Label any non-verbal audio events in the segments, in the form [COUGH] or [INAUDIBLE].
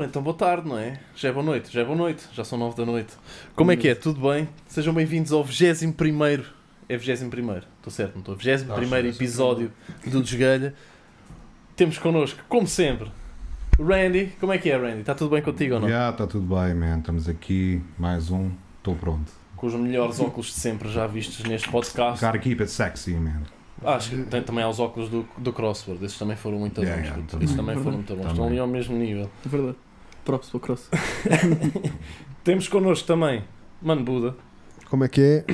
Ora, então boa tarde, não é? Já é boa noite, já é boa noite, já são nove da noite. Como é que é? Tudo bem? Sejam bem-vindos ao 21 primeiro É 21 primeiro estou certo, não estou? 21 primeiro episódio do Desgalha. Temos connosco, como sempre, Randy. Como é que é, Randy? Está tudo bem contigo ou não? Já, está tudo bem, man. Estamos aqui, mais um, estou pronto. Com os melhores óculos de sempre já vistos neste podcast. Gotta keep it sexy, man. Acho que tem também aos óculos do, do Crossword, esses também foram muito Yeah, bons. yeah, puto. também. Esses também foram muito bons, Também. estão ali ao mesmo nível. É verdade. Props para o cross. [LAUGHS] Temos connosco também, Mano Buda, Como é que é?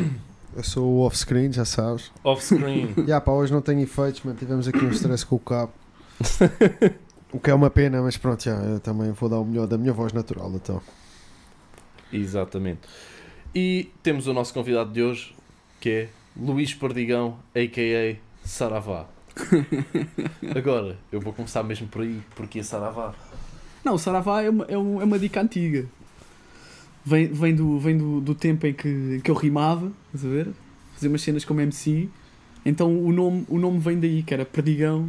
Eu sou o off-screen, já sabes. off-screen. [LAUGHS] Já, pá, hoje não tenho efeitos, mas tivemos aqui um stress com o cabo. [LAUGHS] O que é uma pena, mas pronto, já, eu também vou dar o melhor da minha voz natural, então. Exatamente. E temos o nosso convidado de hoje, que é Luís Perdigão, a.k.a. Saravá. Agora, eu vou começar mesmo por aí, porque é Saravá. Não, o Saravá é uma, é um- é uma dica antiga. Vem, vem, do, vem do, do tempo em que, que eu rimava, estás a ver? Fazia umas cenas como MC. Então o nome, o nome vem daí, que era Perdigão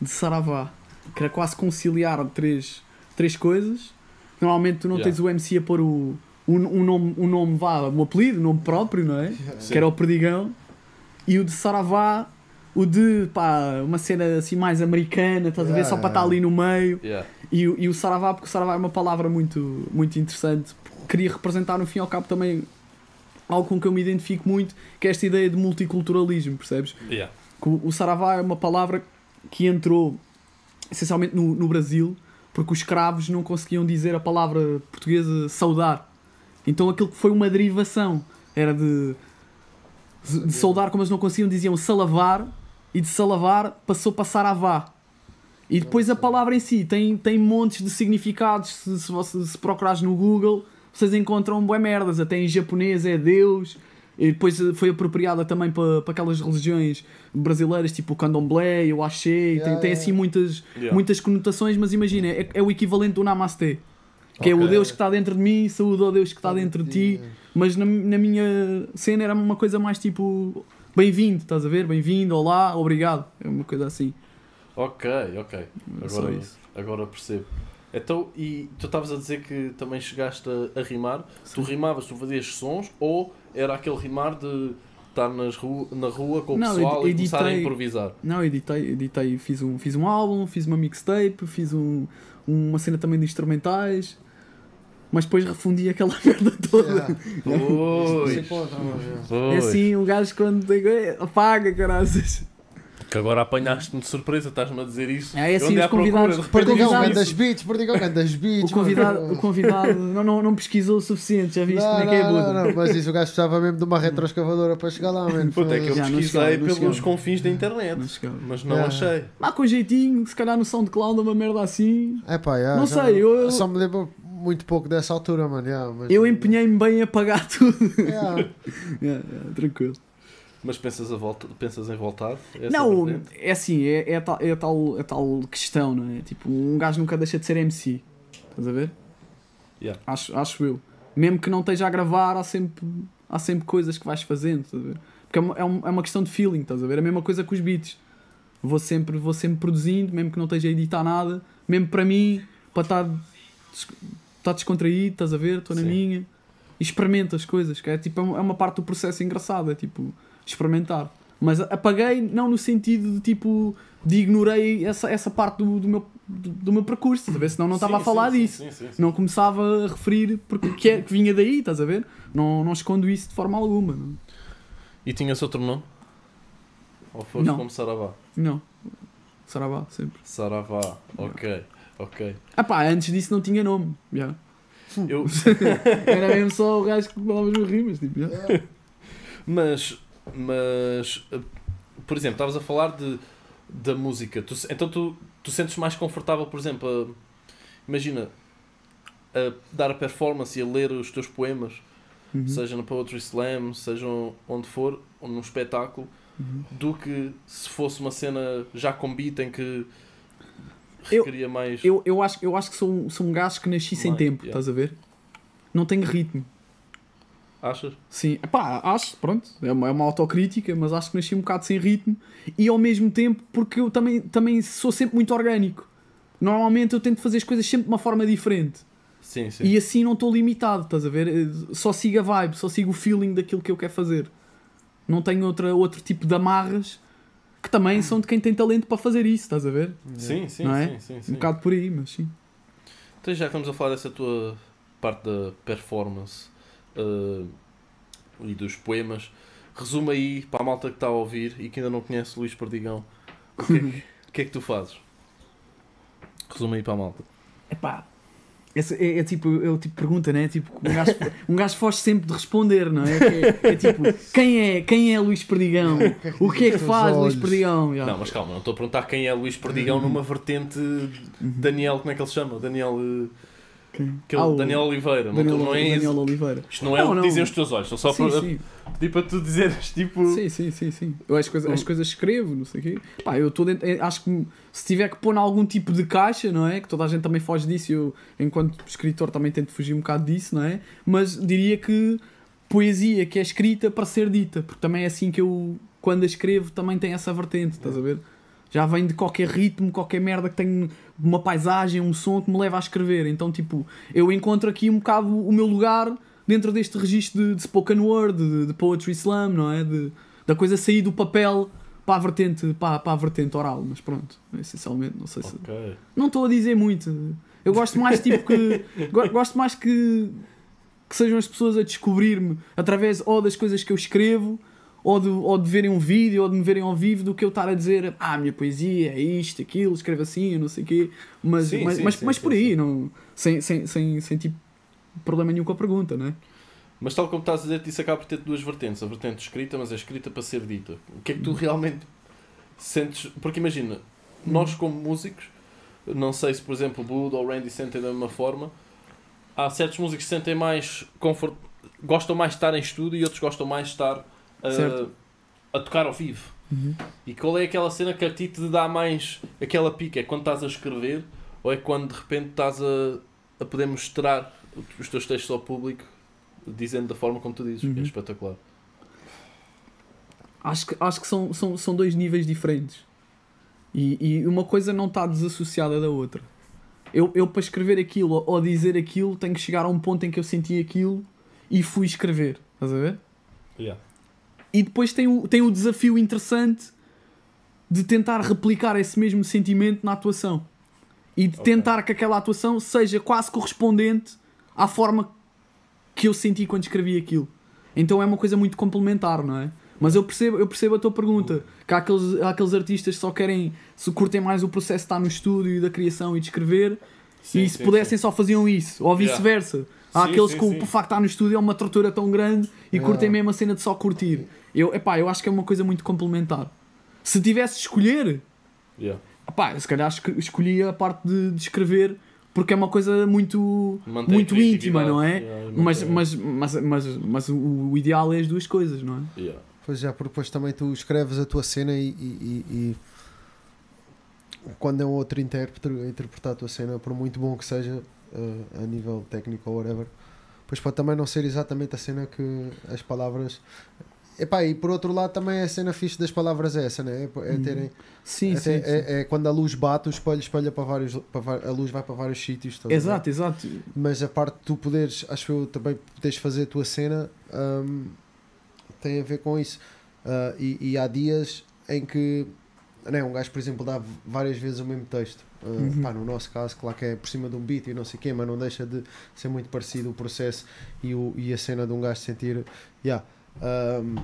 de Saravá. Que era quase conciliar três, três coisas. Normalmente tu não Yeah. tens o MC a pôr o, um, um nome, um nome vá, um apelido, um nome próprio, não é? Sim. que era o Perdigão, e o de Saravá, o de pá, uma cena assim mais americana, estás a ver? Yeah, Só para estar yeah. ali no meio. Yeah. E, o- e o Saravá, porque o Saravá é uma palavra muito, muito interessante, queria representar no fim e ao cabo também algo com que eu me identifico muito, que é esta ideia de multiculturalismo, percebes? Yeah. O Saravá é uma palavra que entrou essencialmente no, no Brasil, porque os escravos não conseguiam dizer a palavra portuguesa saudar. Então aquilo que foi uma derivação era de, de saudar como eles não conseguiam, diziam salavar, e de salavar passou para saravá. E depois a palavra em si tem, tem montes de significados. Se, se, você, se procurares no Google, vocês encontram bué merdas. Até em japonês é Deus. E depois eh, foi apropriada também para, para aquelas religiões brasileiras, tipo o candomblé, o axé. tem, Yeah, tem yeah. assim muitas, Yeah. muitas conotações, mas imagina, é, é o equivalente do Namastê. Que é o. Deus que está dentro de mim, saúde ao Deus que está dentro de ti. Mas na, na minha cena era uma coisa mais tipo bem-vindo, estás a ver? Bem-vindo, olá, obrigado. É uma coisa assim. Ok, ok. É Agora, isso. agora percebo. Então, e tu estavas a dizer que também chegaste a, a rimar. Tu rimavas, tu fazias sons ou era aquele rimar de estar nas ru na rua com o Não, pessoal edi- e começar a editei- improvisar? Não, editei, editei fiz, um, fiz um álbum, fiz uma mixtape, fiz um, uma cena também de instrumentais. Mas depois refundi aquela [LAUGHS] merda toda. Pois, É pois. assim, um gajo quando tem. "Eh, Apaga, caraças. Que agora apanhaste-me de surpresa, estás-me a dizer isso. É assim, Eu andei os convidados- Perdigão, isso. beats, Perdigão, gandas beats. O convidado, o convidado não, não, não pesquisou o suficiente, já viste Não, como é que é não, Buda? não, não, mas isso o gajo precisava mesmo de uma retroescavadora para chegar lá, mano. Puta, é que eu Já, pesquisei pelos chegava. confins da internet, Não mas não Yeah. achei. Lá com jeitinho, se calhar no SoundCloud uma merda assim. É pá, já, Não já sei, eu- Só me lembro muito pouco dessa altura, mano. já, mas- Eu empenhei-me bem a pagar tudo. Já. [LAUGHS] Yeah, yeah, tranquilo. Mas pensas, a volta, pensas em voltar? Essa não, é assim, é, é, tal, é, tal, é tal questão, não é? Tipo, um gajo nunca deixa de ser MC. Estás a ver? Yeah. Acho, acho eu. Mesmo que não esteja a gravar, há sempre, há sempre coisas que vais fazendo, estás a ver? Porque é uma, é é uma questão de feeling, estás a ver? É a mesma coisa com os beats. Vou sempre, vou sempre produzindo, mesmo que não esteja a editar nada, mesmo para mim, para estar, estar descontraído, estás a ver? Estou na Sim. minha. E experimento as coisas, que é tipo, é uma- é uma parte do processo engraçada, é tipo, experimentar. Mas apaguei, não no sentido de tipo, de ignorei essa, essa parte do, do meu, do, do meu percurso, estás a ver? Senão não estava a falar sim, disso Sim, sim, não começava a referir porque que, é, que vinha daí, estás a ver? Não, não escondo isso de forma alguma. Não. E tinhas outro nome? Ou foste Não. como Saravá? não. Saravá, sempre. Saravá, ok, ok. Ah pá, antes disso não tinha nome. já. Eu, [LAUGHS] Era mesmo só o gajo que falava as rimas. Tipo, já. mas, mas, eh, por exemplo, estavas a falar de, da música. Tu, então tu, tu sentes mais confortável, por exemplo, a- imagina, a dar a performance e a ler os teus poemas, Uhum. seja no Poetry Slam, seja onde for, ou num espetáculo, Uhum. do que se fosse uma cena já com beat em que Eu- requeria mais. Eu, eu, acho, eu acho que sou, um- sou um gajo que nasci sem Mais, tempo, yeah. estás a ver? Não tenho ritmo. Achas? Sim, pá, acho, pronto, é uma, é uma autocrítica, mas acho que nasci um bocado sem ritmo e ao mesmo tempo porque eu também, também sou sempre muito orgânico. normalmente eu tento fazer as coisas sempre de uma forma diferente. Sim, sim. E assim não estou limitado, estás a ver? Só sigo a vibe, só sigo o feeling daquilo que eu quero fazer. Não tenho outra, outro tipo de amarras que também são de quem tem talento para fazer isso, estás a ver? Sim, sim, é? sim, sim, sim. Um bocado por aí, mas sim. Então já que estamos a falar dessa tua parte da performance eh, e dos poemas, resume aí para a malta que está a ouvir e que ainda não conhece Luís Perdigão, o que é que, que, é que tu fazes? Resume aí para a malta. Epá, esse é, é tipo, é o tipo de pergunta, né? Tipo, um gajo, um gajo foge sempre de responder, não é? É, é tipo, quem é, quem é Luís Perdigão? O que é que faz Luís. Perdigão? Já. Não, mas calma, não estou a perguntar quem é Luís Perdigão numa vertente Daniel, como é que ele se chama? Daniel, eh, Quem? aquele Ah, o Daniel Oliveira. Não, Daniel, não é Daniel isso. Oliveira. Isto não é Não, o que dizem os teus olhos, estou só sim, para, sim. [LAUGHS] pedir para tu dizeres tipo. Sim, sim, sim, sim. Eu as coisas, as coisas escrevo, não sei o quê. Pá, eu estou dentro, eh, acho que se tiver que pôr em algum tipo de caixa, não é? Que toda a gente também foge disso eu, enquanto escritor, também tento fugir um bocado disso, não é? Mas diria que poesia que é escrita para ser dita, porque também é assim que eu, quando a escrevo, também tem essa vertente, estás a ver? Já vem de qualquer ritmo, qualquer merda que tem uma paisagem, um som que me leva a escrever. Então, tipo, eu encontro aqui um bocado o meu lugar dentro deste registro de, de spoken word, de, de poetry slam, não é? De, da coisa sair do papel para a vertente, para, para a vertente oral. Mas pronto, essencialmente, não sei se. Ok. Não estou a dizer muito. Eu gosto mais, tipo, que. [LAUGHS] go- Gosto mais que. Que sejam as pessoas a descobrir-me através ou das coisas que eu escrevo, ou de, ou de verem um vídeo, ou de me verem ao vivo, do que eu estar a dizer, ah, a minha poesia é isto, aquilo, escrevo assim, não sei o quê. Mas, Sim, mas, sim, mas, sim, mas por aí, não, sem, sem, sem, sem tipo problema nenhum com a pergunta, não é? Mas tal como estás a dizer, isso acaba por ter duas vertentes. A vertente escrita, mas é escrita para ser dita. O que é que tu realmente sentes? Porque imagina, nós como músicos, não sei se por exemplo o Bud ou o Randy sentem da mesma forma, há certos músicos que sentem mais confort... gostam mais de estar em estúdio e outros gostam mais de estar a, Certo. a tocar ao vivo. E qual é aquela cena que a ti te dá mais aquela pica? É quando estás a escrever ou é quando de repente estás a, a poder mostrar os teus textos ao público dizendo da forma como tu dizes? É Uhum. espetacular. Acho que, acho que são, são, são dois níveis diferentes. E, e uma coisa não está desassociada da outra. Eu, eu, para escrever aquilo ou dizer aquilo, tenho que chegar a um ponto em que eu senti aquilo e fui escrever. Estás a ver? Yeah. E depois tem o, tem o desafio interessante de tentar replicar esse mesmo sentimento na atuação. E de Ok. tentar que aquela atuação seja quase correspondente à forma que eu senti quando escrevi aquilo. Então é uma coisa muito complementar, não é? Mas eu percebo, eu percebo a tua pergunta. Que há aqueles, há aqueles artistas que só querem, se curtem mais o processo de estar no estúdio e da criação e de escrever, Sim, e se sim, pudessem sim. só faziam isso, ou Yeah. Há Sim, aqueles sim, que o sim. o facto de estar no estúdio é uma tortura tão grande e Yeah. curtem mesmo a cena de só curtir. Eu, epá, eu acho que é uma coisa muito complementar. Se tivesse de escolher, Yeah. epá, se calhar esco- escolhia a parte de, de escrever porque é uma coisa muito, Mantém muito íntima, não é? Yeah, Mas, mas, mas, mas, mas o, o ideal é as duas coisas, não é? Yeah. Pois já, porque depois também tu escreves a tua cena e, e- e- e quando é um outro intérprete a interpretar a tua cena, por muito bom que seja a nível técnico ou whatever, pois pode também não ser exatamente a cena que as palavras. Epá, e por outro lado também a cena fixe das palavras é essa, né? é, é Uhum. terem, Sim, é, sim, ter- sim. é- é quando a luz bate, o espelho espelha para vários, para a luz vai para vários sítios. Exato, exato. mas a parte de tu poderes, acho eu, também poderes fazer a tua cena hum, tem a ver com isso. Ah, e, e há dias em que né, um gajo, por exemplo, dá várias vezes o mesmo texto. Ah, Uhum. pá, no nosso caso, claro que é por cima de um beat e não sei o quê, mas não deixa de ser muito parecido o processo e, o, e a cena de um gajo sentir, yeah, hum,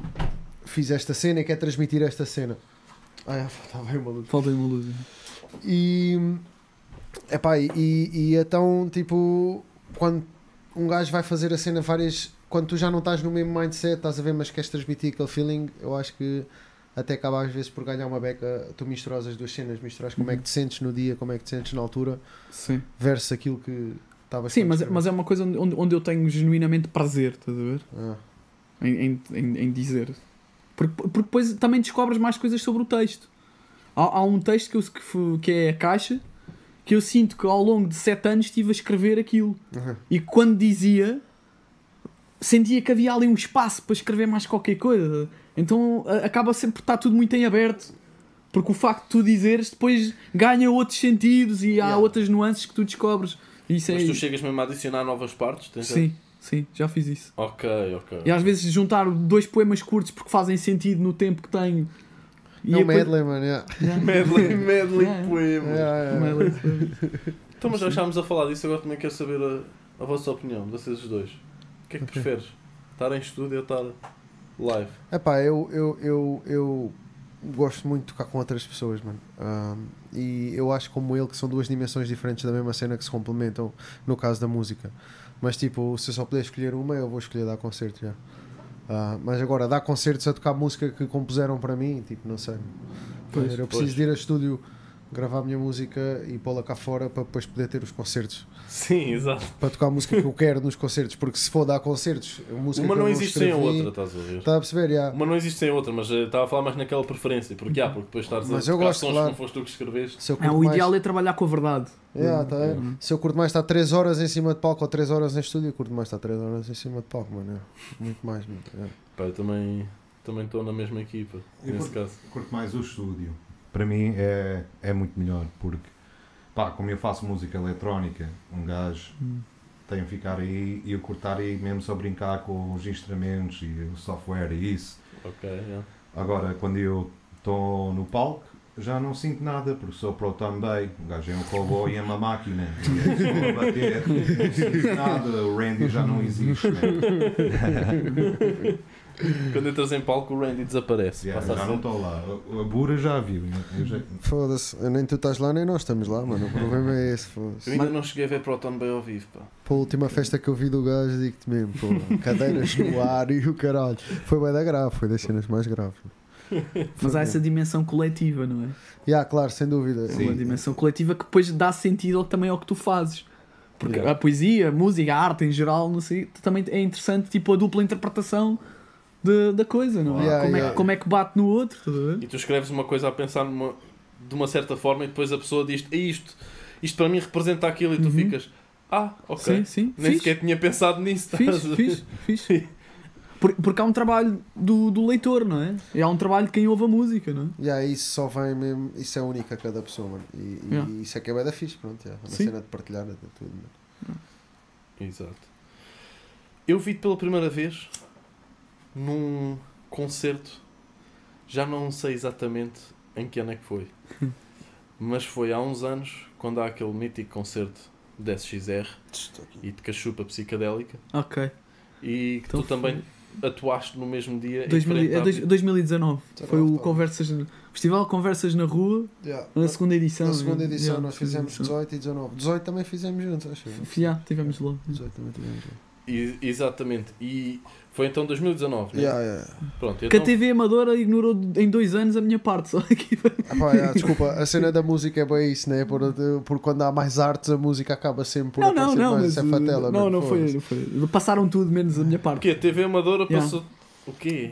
fiz esta cena e quer transmitir esta cena. Ah, está bem maluco. Falta-me uma luz. E, epá, e, e então, tipo, quando um gajo vai fazer a cena várias. Quando tu já não estás no mesmo mindset, estás a ver, mas queres transmitir aquele feeling, eu acho que até acaba às vezes por ganhar uma beca. Tu misturas as duas cenas, misturas como é que te sentes no dia, como é que te sentes na altura, Sim. versus aquilo que estavas Sim, a mas, mas é uma coisa onde, onde eu tenho genuinamente prazer, estás a ver? Ah, Em, em, em, dizer. Porque, porque depois também descobres mais coisas sobre o texto. Há, há um texto que, eu, que, é a caixa que eu sinto que ao longo de sete anos estive a escrever aquilo. aham. E quando dizia, sentia que havia ali um espaço para escrever mais qualquer coisa. Então acaba sempre por estar tudo muito em aberto Porque o facto de tu dizeres depois ganha outros sentidos e há Yeah. outras nuances que tu descobres. Isso é. Mas tu chegas mesmo a adicionar novas partes? Tens- Sim, sim, já fiz isso. Ok, ok. E às vezes juntar dois poemas curtos porque fazem sentido no tempo que tenho. E É um coisa- medley, mano. yeah. [LAUGHS] Yeah. Medley, medley Yeah. poemas. Yeah. [LAUGHS] Então, mas já estávamos a falar disso, agora também quero saber a, a vossa opinião, vocês os dois. O que é que Ok. preferes? Estar em estúdio ou estar live? Epá, eu, eu, eu, eu gosto muito de tocar com outras pessoas, mano. Ahm, e eu acho como ele que são duas dimensões diferentes da mesma cena que se complementam no caso da música. Mas tipo, se eu só puder escolher uma, eu vou escolher dar concerto já. Ah, mas agora, dar concertos a tocar música que compuseram para mim, tipo, não sei. Pois, eu preciso pois. ir a estúdio gravar a minha música e pô-la cá fora para depois poder ter os concertos. Sim, exato. Para tocar a música que eu quero nos concertos, porque se for dar concertos, a música Uma que eu não existe sem a outra, estás a ver? Está a perceber? Yeah. Uma não existe sem a outra, mas eh, estava a falar mais naquela preferência. Porque, ah, porque depois estares Mas a eu tocar gosto, sons claro. que não foste tu que escreveste. Se eu É, curto o mais- ideal é trabalhar com a verdade. Yeah, tá aí. Uhum. Se eu curto mais estar 3 horas em cima de palco ou 3 horas em estúdio, eu curto mais estar 3 horas em cima de palco, mano. é. Muito mais, mano. é. Pá, eu também também estou na mesma equipa, Eu nesse caso. Curto mais o estúdio. Para mim é, é muito melhor, porque, pá, como eu faço música eletrónica, um gajo Hum. tem que ficar aí e eu curtar aí mesmo só brincar com os instrumentos e o software e isso. Ok, yeah. Agora, quando eu estou no palco, já não sinto nada, porque sou pro também. O gajo é um cowboy e é uma máquina. E a bater, [LAUGHS] não sinto nada. O Randy já não existe. né? [LAUGHS] Quando entras em palco, o Randy desaparece. Yeah, já não estou lá. A, a Bura já viu. Eu já- Foda-se, nem tu estás lá, nem nós estamos lá, mano. O problema é esse, Eu ainda não cheguei a ver Proton Bay ao vivo, pá. Pô, a última festa que eu vi do gajo, digo-te mesmo, pô, cadeiras no ar e o caralho. Foi bem da grave, foi das cenas mais graves. Mas há essa dimensão coletiva, não é? Yeah, claro, sem dúvida. É Sim. uma dimensão coletiva que depois dá sentido ao- também ao que tu fazes. Porque Yeah. a poesia, a música, a arte em geral, não sei, também é interessante, tipo, a dupla interpretação de- da coisa, não é? Yeah, como, é yeah. que, como é que bate no outro, ver? E tu escreves uma coisa a pensar numa, de uma certa forma e depois a pessoa diz "É isto, isto para mim representa aquilo e tu Uhum. ficas, ah, ok. Sim, sim. Nem Fixe, sequer tinha pensado nisso. fixe, fixe, fixe. Por- Porque há um trabalho do, do leitor, não é? E há um trabalho de quem ouve a música, não é? Yeah, isso só vem mesmo, isso é único a cada pessoa, mano. E, e Yeah. isso é que é bem da fixe, pronto. Yeah. É uma Sim. cena de partilhar de tudo. mano. Exato. Eu vi-te pela primeira vez num concerto, já não sei exatamente em que ano é que foi, [LAUGHS] mas foi há uns anos, quando há aquele mítico concerto de SXR e de cachupa psicadélica, Ok. e que Então tu também atuaste no mesmo dia em 2000 frente é à- dois- 2019. Foi o 19, Conversas, Festival Conversas na Rua, Yeah. na segunda edição. Na segunda né? edição Yeah, nós fizemos segunda 18 e 19. 18 também fizemos juntos, acho. Yeah, tivemos lá. 18 também tivemos juntos. E- exatamente. E foi então 2019, né? Yeah, yeah. Pronto, Que então, a TV Amadora ignorou em dois anos a minha parte. Só aqui. Ah, yeah, desculpa, a cena da música é bem isso, né? Por, por quando há mais artes, a música acaba sempre por Não, não, não. mais. Mas, é fatela, não, não foi, não foi. Passaram tudo menos a minha o parte. quê? A TV Amadora Yeah. passou... O quê?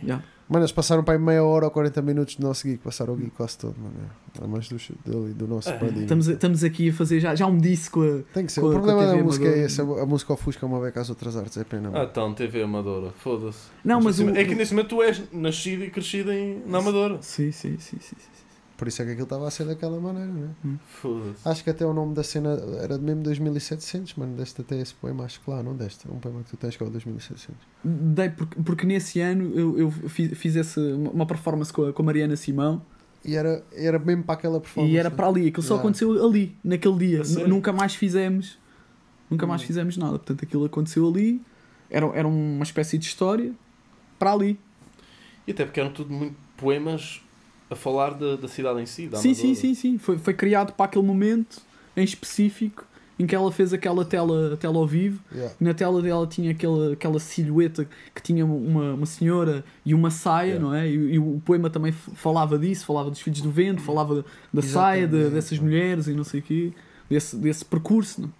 Mano, eles passaram para aí meia hora ou 40 minutos do nosso geek, passaram o geek quase todo, mano. É mais do, dele, do nosso É, padinho. Estamos, a- estamos aqui a fazer já, já um disco. A... Tem que ser. com a- o problema a da música é esse, a, a música ofusca uma beca às outras artes, é pena. Ah, mano. então, TV Amadora, foda-se. Não, mas o. É que nesse momento tu és nascido e crescido em, na Amadora. Sim, sim, sim, sim. sim. Por isso é que aquilo estava a ser daquela maneira, né? Foda-se. Acho que até o nome da cena era de mesmo 2700, mano. Deste até esse poema, acho que lá, não deste. É um poema que tu tens que é o 2700. Dei porque, porque nesse ano eu, eu fiz, fiz essa, uma performance com a, com a Mariana Simão E era, era mesmo para aquela performance. e era né? para ali. Aquilo só Yeah. aconteceu ali, naquele dia. Nunca mais fizemos. Nunca mais Hum. fizemos nada. Portanto, aquilo aconteceu ali. Era, era uma espécie de história para ali. E até porque eram tudo muito poemas a falar da, da cidade em si, da Sim, sim, sim, sim. Foi, foi criado para aquele momento em específico em que ela fez aquela tela, tela ao vivo. Yeah. Na tela dela tinha aquela, aquela silhueta que tinha uma, uma senhora e uma saia, Yeah. não é? E, e o poema também falava disso, falava dos filhos do vento, falava da, da saia, de- Exatamente. dessas mulheres e não sei o quê, desse, desse percurso, não?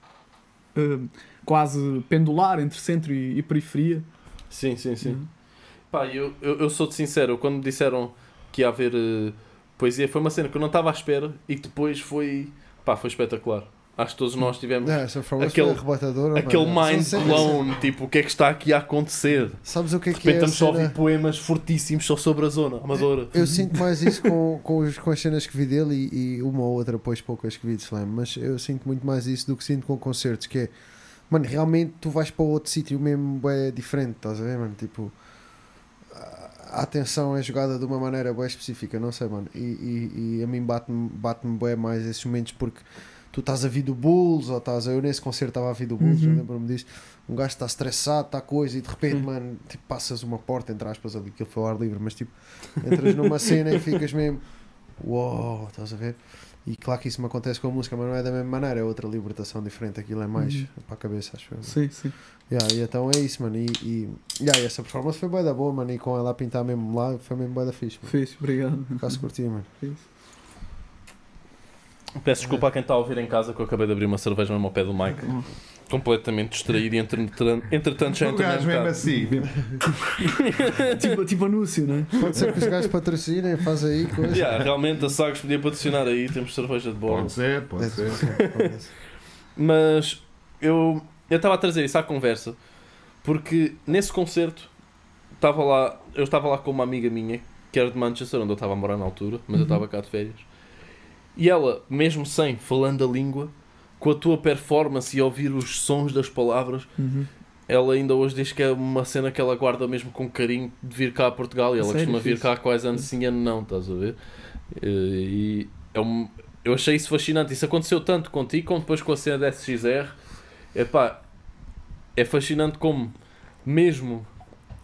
Uh, quase pendular entre centro e, e periferia. Sim, sim, sim. Uhum. Pá, eu, eu, eu sou-te sincero, quando me disseram que ia haver eh, poesia, foi uma cena que eu não estava à espera e que depois foi, pá, foi espetacular. Acho que todos nós tivemos É, Aquele- aquele mind Sim, sim, blown, tipo, o que é que está aqui a acontecer? sim. Sabes o que é que é estamos só a ouvir poemas fortíssimos só sobre a zona amadora. Eu sinto mais isso com, com, os, com as cenas que vi dele e, e uma ou outra, pois poucas que vi de Slam, mas eu sinto muito mais isso do que sinto com concertos, que é, mano, realmente tu vais para outro sítio mesmo é diferente, estás a ver, mano? Tipo, a- atenção é jogada de uma maneira bem específica, não sei, mano. E, e, e a mim bate-me bate bem mais esses momentos porque tu estás a vir do Bulls ou estás a. Eu nesse concerto estava a vir do Bulls, Uhum. eu lembro-me disso. Um gajo está estressado, está coisa e de repente, Sim. mano, tipo, passas uma porta, entre aspas, ali, ele foi ao ar livre, mas tipo, entras numa cena e ficas mesmo. Uou, estás a ver? E claro que isso me acontece com a música, mas não é da mesma maneira, é outra libertação diferente, aquilo é mais Uhum. para a cabeça, acho eu. Sim, sim. Yeah, e então é isso, mano. E, e, yeah, essa performance foi bem da boa, mano. E com ela a pintar mesmo lá, foi mesmo bem da fixe, mano. Fiz, obrigado. Quase curti, mano. Fiz. Peço desculpa a quem está a ouvir em casa que eu acabei de abrir uma cerveja mesmo ao pé do Mike, completamente distraído e entretanto, entretanto já O entrei gajo mesmo assim. [LAUGHS] tipo, tipo anúncio, né? Pode ser que os gajos patrocinem, faz aí coisa. Yeah, realmente a Sagres podia patrocinar aí, temos cerveja de bordo. Pode ser, pode É, ser. pode ser. Mas eu eu estava a trazer isso à conversa porque nesse concerto estava lá, eu estava lá com uma amiga minha que era de Manchester, onde eu estava a morar na altura, mas eu Uhum. estava cá de férias. E ela, mesmo sem falando a língua, com a tua performance e ouvir os sons das palavras, Uhum. ela ainda hoje diz que é uma cena que ela guarda mesmo com carinho de vir cá a Portugal e ela Sério? costuma vir Fixe. cá quase ano sim, ano não, estás a ver? E é um, eu achei isso fascinante. Isso aconteceu tanto contigo como depois com a cena da SXR. Epá, é fascinante como, mesmo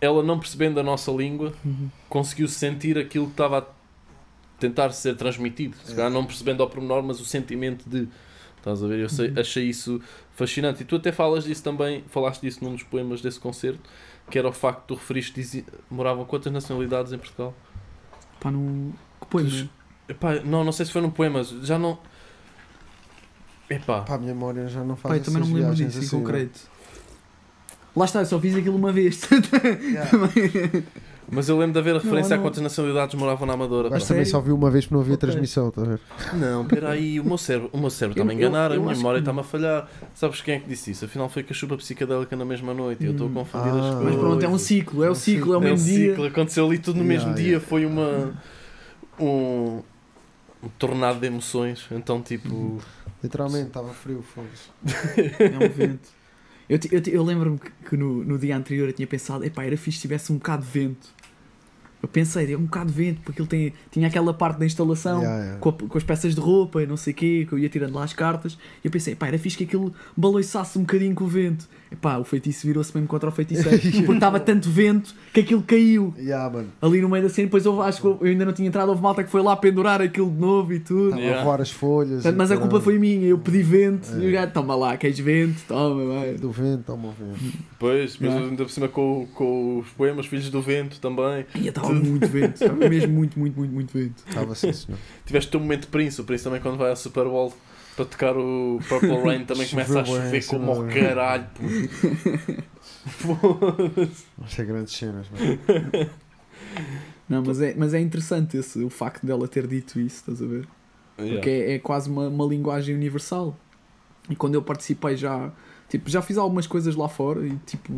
ela não percebendo a nossa língua, Uhum. conseguiu sentir aquilo que estava a tentar ser transmitido. Se É. calhar não percebendo ao pormenor, mas o sentimento de. Estás a ver? Eu sei- Uhum. achei isso fascinante. E tu até falas disso também, falaste disso num dos poemas desse concerto, que era o facto de tu referiste, dizia, moravam quantas nacionalidades em Portugal? Pá, não. Que poema? Tu- Epá, não, não sei se foi num poema, já não. Epá, Pá, a minha memória já não faz Pá, eu também não me lembro disso em assim, concreto. Lá está, eu só fiz aquilo uma vez. [LAUGHS] Yeah. [LAUGHS] mas eu lembro de haver a referência não. a quantas nacionalidades moravam na Amadora. Mas também só vi uma vez porque não havia Ok. transmissão, tá a ver? Não, peraí, o meu cérebro, o meu cérebro está-me a enganar, eu- eu a minha memória que- está-me a falhar. Sabes quem é que disse isso? Afinal foi com a chupa psicadélica na mesma noite e eu estou a confundir Ah. as coisas. Mas pronto, é um ciclo, é o É um ciclo, é o É um mesmo dia. ciclo, aconteceu ali tudo no Yeah, mesmo yeah. dia, foi uma um, um tornado de emoções, então tipo, Literalmente, estava frio, foda-se. É um vento. Eu, eu, eu lembro-me que, que no, no dia anterior eu tinha pensado, epá, era fixe se tivesse um bocado de vento. Eu pensei, é um bocado de vento, porque ele tem, tinha aquela parte da instalação Yeah, yeah. com, a- com as peças de roupa e não sei o quê, que eu ia tirando lá as cartas, e eu pensei, pá, era fixe que aquilo baloiçasse um bocadinho com o vento. Epá, o feitiço virou-se mesmo contra o feiticeiro, porque estava tanto vento que aquilo caiu Yeah, mano. ali no meio da cena. Depois houve, acho que eu ainda não tinha entrado, houve malta que foi lá pendurar aquilo de novo e tudo. Estava Yeah. a voar as folhas. Portanto, mas a culpa foi minha, eu pedi vento É. e o gajo, toma lá, queres vento? Toma, vai. Do vento, toma o vento. depois, depois Yeah. ainda por cima com, com os poemas Filhos do Vento também. E estava muito vento, estava mesmo muito, muito, muito, muito vento. Estava assim, senhor. Tiveste o teu momento de Prince, o Prince também quando vai ao Super Bowl para tocar o Purple Rain também [LAUGHS] começa a chover como ao caralho. Isto [LAUGHS] é grandes cenas, mano. [LAUGHS] Não, mas é, mas é interessante esse, o facto dela ter dito isso, estás a ver? Porque é, é quase uma, uma linguagem universal. E quando eu participei já, tipo, já fiz algumas coisas lá fora e tipo,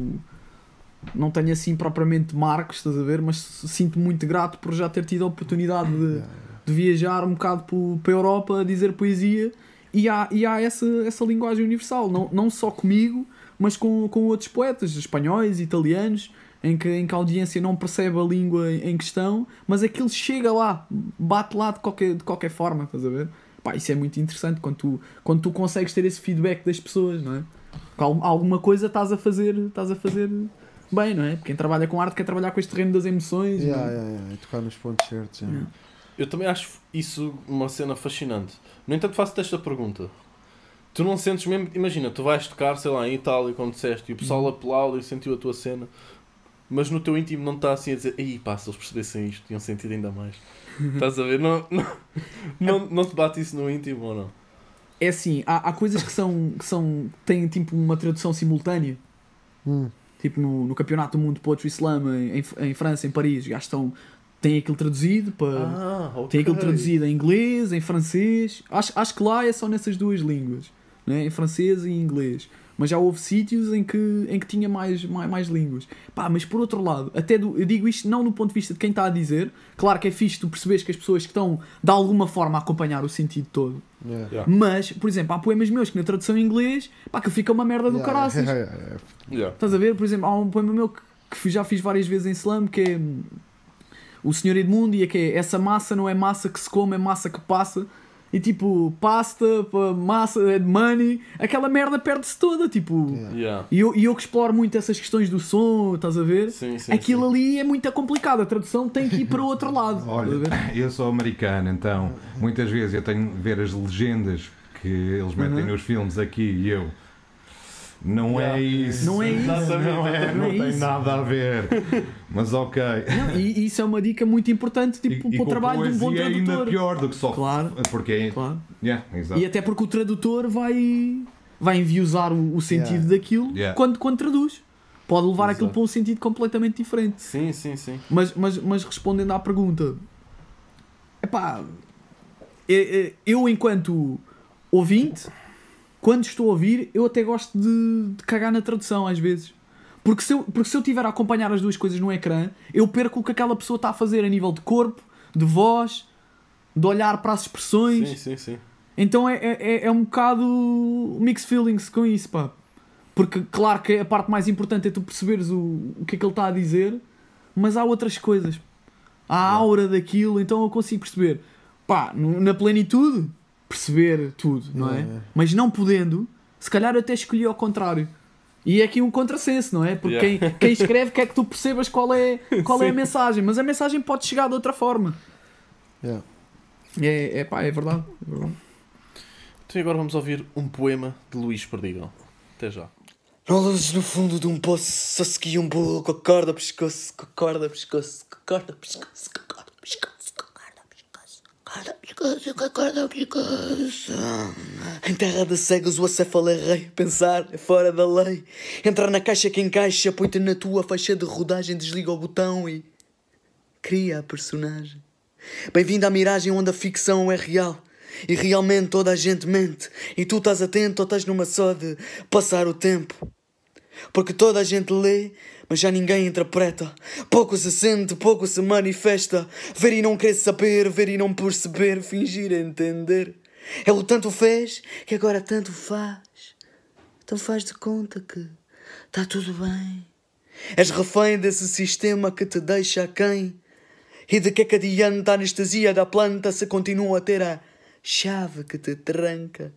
não tenho assim propriamente marcos, estás a ver? Mas sinto muito grato por já ter tido a oportunidade de, Yeah, de viajar um bocado para a Europa a dizer poesia e há, e há essa, essa linguagem universal, não, não só comigo, mas com, com outros poetas, espanhóis, italianos, em que, em que a audiência não percebe a língua em questão, mas aquilo chega lá, bate lá de qualquer, de qualquer forma, estás a ver? Pá, isso é muito interessante quando tu, quando tu consegues ter esse feedback das pessoas, não é? Alguma coisa estás a fazer, estás a fazer bem, não é? Porque quem trabalha com arte quer trabalhar com este terreno das emoções. yeah, é? yeah, yeah. E tocar nos pontos certos. yeah. Yeah. Eu também acho isso uma cena fascinante. No entanto, faço-te esta pergunta. Tu não sentes mesmo, imagina, tu vais tocar, sei lá, em Itália, como disseste, e o pessoal Uhum. aplaude e sentiu a tua cena, mas no teu íntimo não está assim a dizer, ei pá, se eles percebessem isto, tinham sentido ainda mais. [LAUGHS] Estás a ver? Não, não, não, não te bate isso no íntimo ou não? É assim, há, há coisas que são, que são têm tipo uma tradução simultânea. Hum. Tipo no, no Campeonato do Mundo de Poetry Slam em, em França, em Paris, já estão. Têm aquilo traduzido para. Ah, ok. Tem aquilo traduzido em inglês, em francês. Acho, acho que lá é só nessas duas línguas. né? em francês e em inglês. Mas já houve sítios em que, em que tinha mais, mais, mais línguas. Pá, mas por outro lado, até do, eu digo isto não no ponto de vista de quem está a dizer, claro que é fixe tu perceberes que as pessoas que estão de alguma forma a acompanhar o sentido todo. Yeah. Yeah. Mas, por exemplo, há poemas meus que na tradução em inglês, pá, que fica uma merda do Yeah, caraças. yeah, yeah, yeah. Yeah. Estás a ver? Por exemplo, há um poema meu que, que já fiz várias vezes em slam que é hum, o Senhor Edmundo e é que é essa massa não é massa que se come, é massa que passa. E tipo, pasta, massa, é de money, aquela merda perde-se toda. Tipo, Yeah. Yeah. e eu, e eu que exploro muito essas questões do som, estás a ver? Sim, sim, Aquilo sim. ali é muito complicado, a tradução tem que ir para o outro lado. a? Olha, [LAUGHS] eu sou americano, então muitas vezes eu tenho de ver as legendas que eles metem Uhum. nos filmes aqui e eu. Não é isso. Não é isso. Não é, Não não é tem isso. nada a ver. Mas ok. Não, e isso é uma dica muito importante tipo, para o trabalho de um bom poesia é ainda tradutor. pior do que só. Claro. Porque é. Claro. Yeah. E até porque o tradutor vai, vai enviosar o, o sentido Yeah. daquilo Yeah. quando, quando traduz. Pode levar Exato. aquilo para um sentido completamente diferente. Sim, sim, sim. Mas, mas, mas respondendo à pergunta, epá, é- é- eu enquanto ouvinte, quando estou a ouvir, eu até gosto de, de cagar na tradução às vezes. Porque se, eu, porque se eu estiver a acompanhar as duas coisas no ecrã, eu perco o que aquela pessoa está a fazer a nível de corpo, de voz, de olhar para as expressões. Sim, sim, sim. Então é, é, é- é um bocado mixed feelings com isso, pá. Porque, claro que a parte mais importante é tu perceberes o, o que é que ele está a dizer, mas há outras coisas. Há a aura daquilo, então eu consigo perceber. Pá, na plenitude, perceber tudo, não é? Yeah. Mas não podendo, se calhar eu até escolhi ao contrário. E é aqui um contrassenso, não é? Porque Yeah. quem, quem escreve quer que tu percebas qual é, qual é a mensagem, mas a mensagem pode chegar de outra forma. Yeah. É, é pá, é verdade. É verdade. Então e agora vamos ouvir um poema de Luís Perdigão. Até já. Luzes no fundo de um poço, só segui um bolo com a corda pescoço, com a corda pescoço, com a corda pescoço, com a corda pescoço, com a corda ao pescoço, com a corda ao pescoço, com a corda ao pescoço. Em terra de cegos o acéfalo é rei, pensar é fora da lei. Entrar na caixa que encaixa, põe-te na tua faixa de rodagem, desliga o botão e cria a personagem. Bem-vindo à miragem onde a ficção é real. E realmente toda a gente mente. E tu estás atento ou estás numa só de passar o tempo. Porque toda a gente lê, mas já ninguém interpreta. Pouco se sente, pouco se manifesta. Ver e não querer saber, ver e não perceber, fingir entender. É o tanto fez que agora tanto faz. Então faz de conta que está tudo bem. És refém desse sistema que te deixa quem? E de que é que adianta a anestesia da planta se continua a ter a chave que te tranca?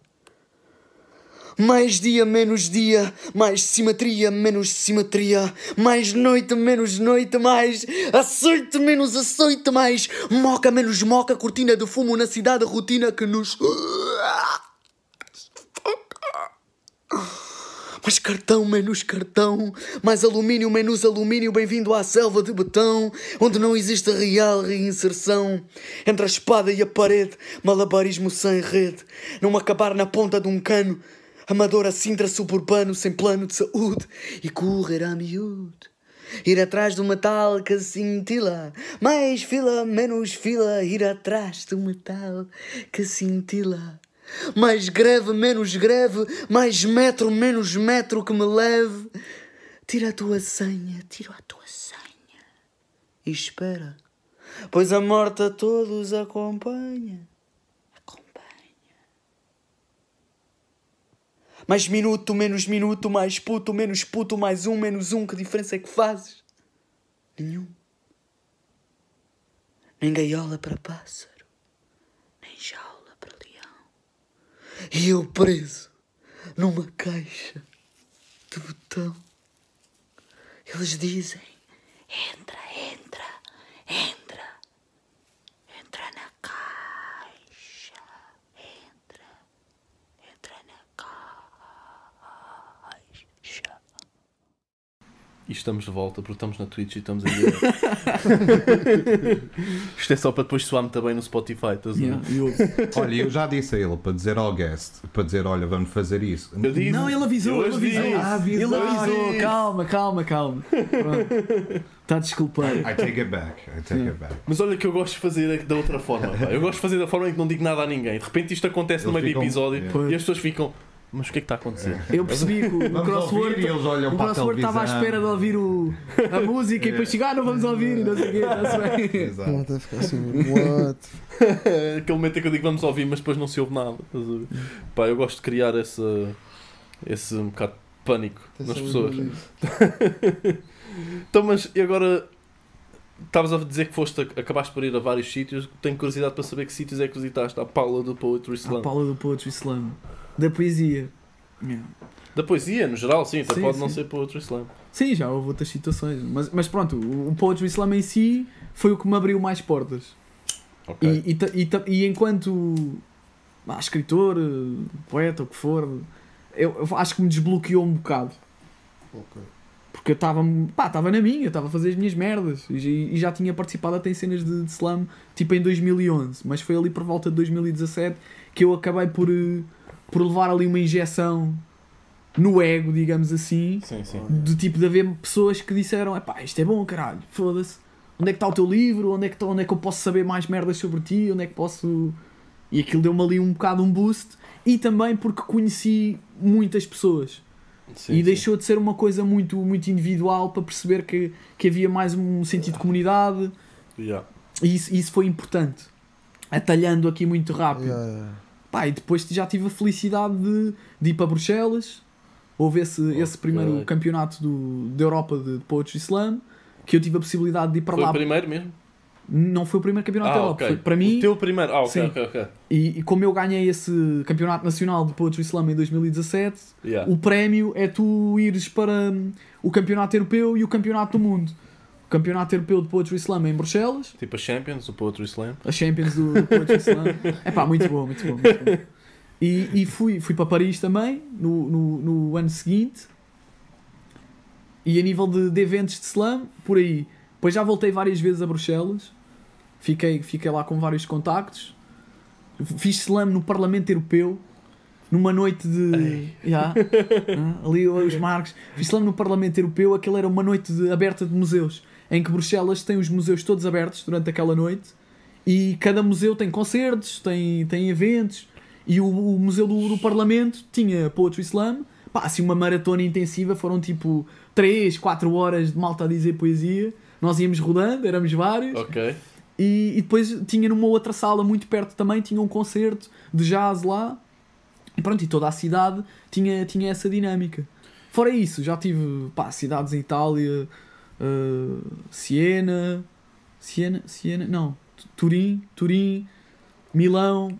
Mais dia, menos dia, mais simetria, menos simetria, mais noite, menos noite, mais açoite, menos açoite, mais moca, menos moca, cortina de fumo na cidade, rotina que nos. Mais cartão, menos cartão, mais alumínio, menos alumínio, bem-vindo à selva de betão, onde não existe real reinserção. Entre a espada e a parede, malabarismo sem rede, não acabar na ponta de um cano, amador a Sintra suburbano sem plano de saúde e correr a miúdo. Ir atrás do metal que cintila, mais fila, menos fila, ir atrás do metal que cintila. Mais greve, menos greve, mais metro, menos metro que me leve. Tira a tua senha, tira a tua senha. E espera, pois a morte a todos. Acompanha. Mais minuto, menos minuto, mais puto, menos puto, mais um, menos um, que diferença é que fazes? Nenhum. Nem gaiola para pássaro, nem jaula para leão. E eu preso numa caixa de botão. Eles dizem: entra, entra, entra, entra na caixa, entra, entra na caixa. E estamos de volta porque estamos na Twitch e estamos em direto. [LAUGHS] Isto é só para depois soar muito bem no Spotify, estás? Yeah, eu- Olha, eu já disse a ele para dizer ao guest, para dizer, olha, vamos fazer isso. Eu disse- Não, ele avisou, ele avisou. Ah, avisou. Ele avisou, calma, calma, calma. Está desculpado. I take it back, I take it back. Mas olha que eu gosto de fazer da outra forma. pá. Eu gosto de fazer da forma em que não digo nada a ninguém. De repente isto acontece no Eles meio do ficam- episódio Yeah. E as pessoas ficam. Mas o que é que está a acontecer? Eu percebi que o, o crossword. O crossword estava à espera de ouvir o, a [LAUGHS] música e depois chegar, não vamos ouvir e não sei o quê, está-se bem. Exato. Não, até ficar assim, what? [LAUGHS] Aquele momento em que eu digo vamos ouvir, mas depois não se ouve nada. Pá, eu gosto de criar esse, esse um bocado de pânico nas Atenção, pessoas. [LAUGHS] Então, mas e agora estavas a dizer que foste, acabaste por ir a vários sítios. Tenho curiosidade para saber que sítios é que visitaste a Paula do Poetry A Slam. Paula do Poetry Slam. Da poesia. Yeah. Da poesia, no geral, sim, até Sim, pode não sim. ser Poetry Slam. Sim, já houve outras situações. Mas, mas pronto, o Poetry Slam em si foi o que me abriu mais portas. Ok. E, e, e, e enquanto ah, escritor, poeta, o que for, eu, eu acho que me desbloqueou um bocado. Ok. Porque eu estava estava na minha, estava a fazer as minhas merdas e, e já tinha participado até em cenas de, de slam tipo em 2011, mas foi ali por volta de 2017 que eu acabei por, eh, por levar ali uma injeção no ego, digamos assim, Sim, sim. do tipo de haver pessoas que disseram: pá, isto é bom, caralho, foda-se. Onde é que está o teu livro? Onde é, que tá- onde é que eu posso saber mais merdas sobre ti? Onde é que posso. E aquilo deu-me ali um bocado um boost. E também porque conheci muitas pessoas. Sim, e sim. deixou de ser uma coisa muito, muito individual para perceber que, que havia mais um sentido de comunidade. Yeah. E isso, isso foi importante. Atalhando aqui muito rápido. Yeah, yeah. Pá, e depois já tive a felicidade de, de ir para Bruxelas. Houve esse, esse Ok. primeiro campeonato do, da Europa de Poetry Slam. Que eu tive a possibilidade de ir para Foi lá. o primeiro mesmo? Não foi o primeiro campeonato da Ah, Europa. ok. Foi, para mim, O teu primeiro. Ah, ok, Sim. ok, ok. e, e como eu ganhei esse campeonato nacional de Poetry Slam em 2017, Yeah. o prémio é tu ires para hum, o campeonato europeu e o campeonato do mundo. Campeonato europeu de Poetry Slam em Bruxelas, Tipo a Champions, o Poetry Slam. a Champions do, do Poetry Slam. [LAUGHS] É pá, muito bom, muito bom. Muito bom. E, e fui, fui para Paris também, no, no, no ano seguinte. E a nível de, de eventos de slam, por aí. Depois já voltei várias vezes a Bruxelas. Fiquei, fiquei lá com vários contactos. Fiz slam no Parlamento Europeu. Numa noite de. Já. Ah, ali os marcos. Fiz slam no Parlamento Europeu. Aquilo era uma noite de- aberta de museus. Em que Bruxelas tem os museus todos abertos durante aquela noite. E cada museu tem concertos, tem, tem eventos. E o, o Museu do, do Parlamento tinha Poetry Slam. Pá, assim, uma maratona intensiva. Foram tipo 3, 4 horas de malta a dizer poesia. Nós íamos rodando, éramos vários. Ok. E, e depois tinha numa outra sala muito perto também, tinha um concerto de jazz lá. E pronto, e toda a cidade tinha, tinha essa dinâmica. Fora isso, já tive pá, cidades em Itália, eh, Siena, Siena, Siena, não, Tu- Turim, Turim, Milão.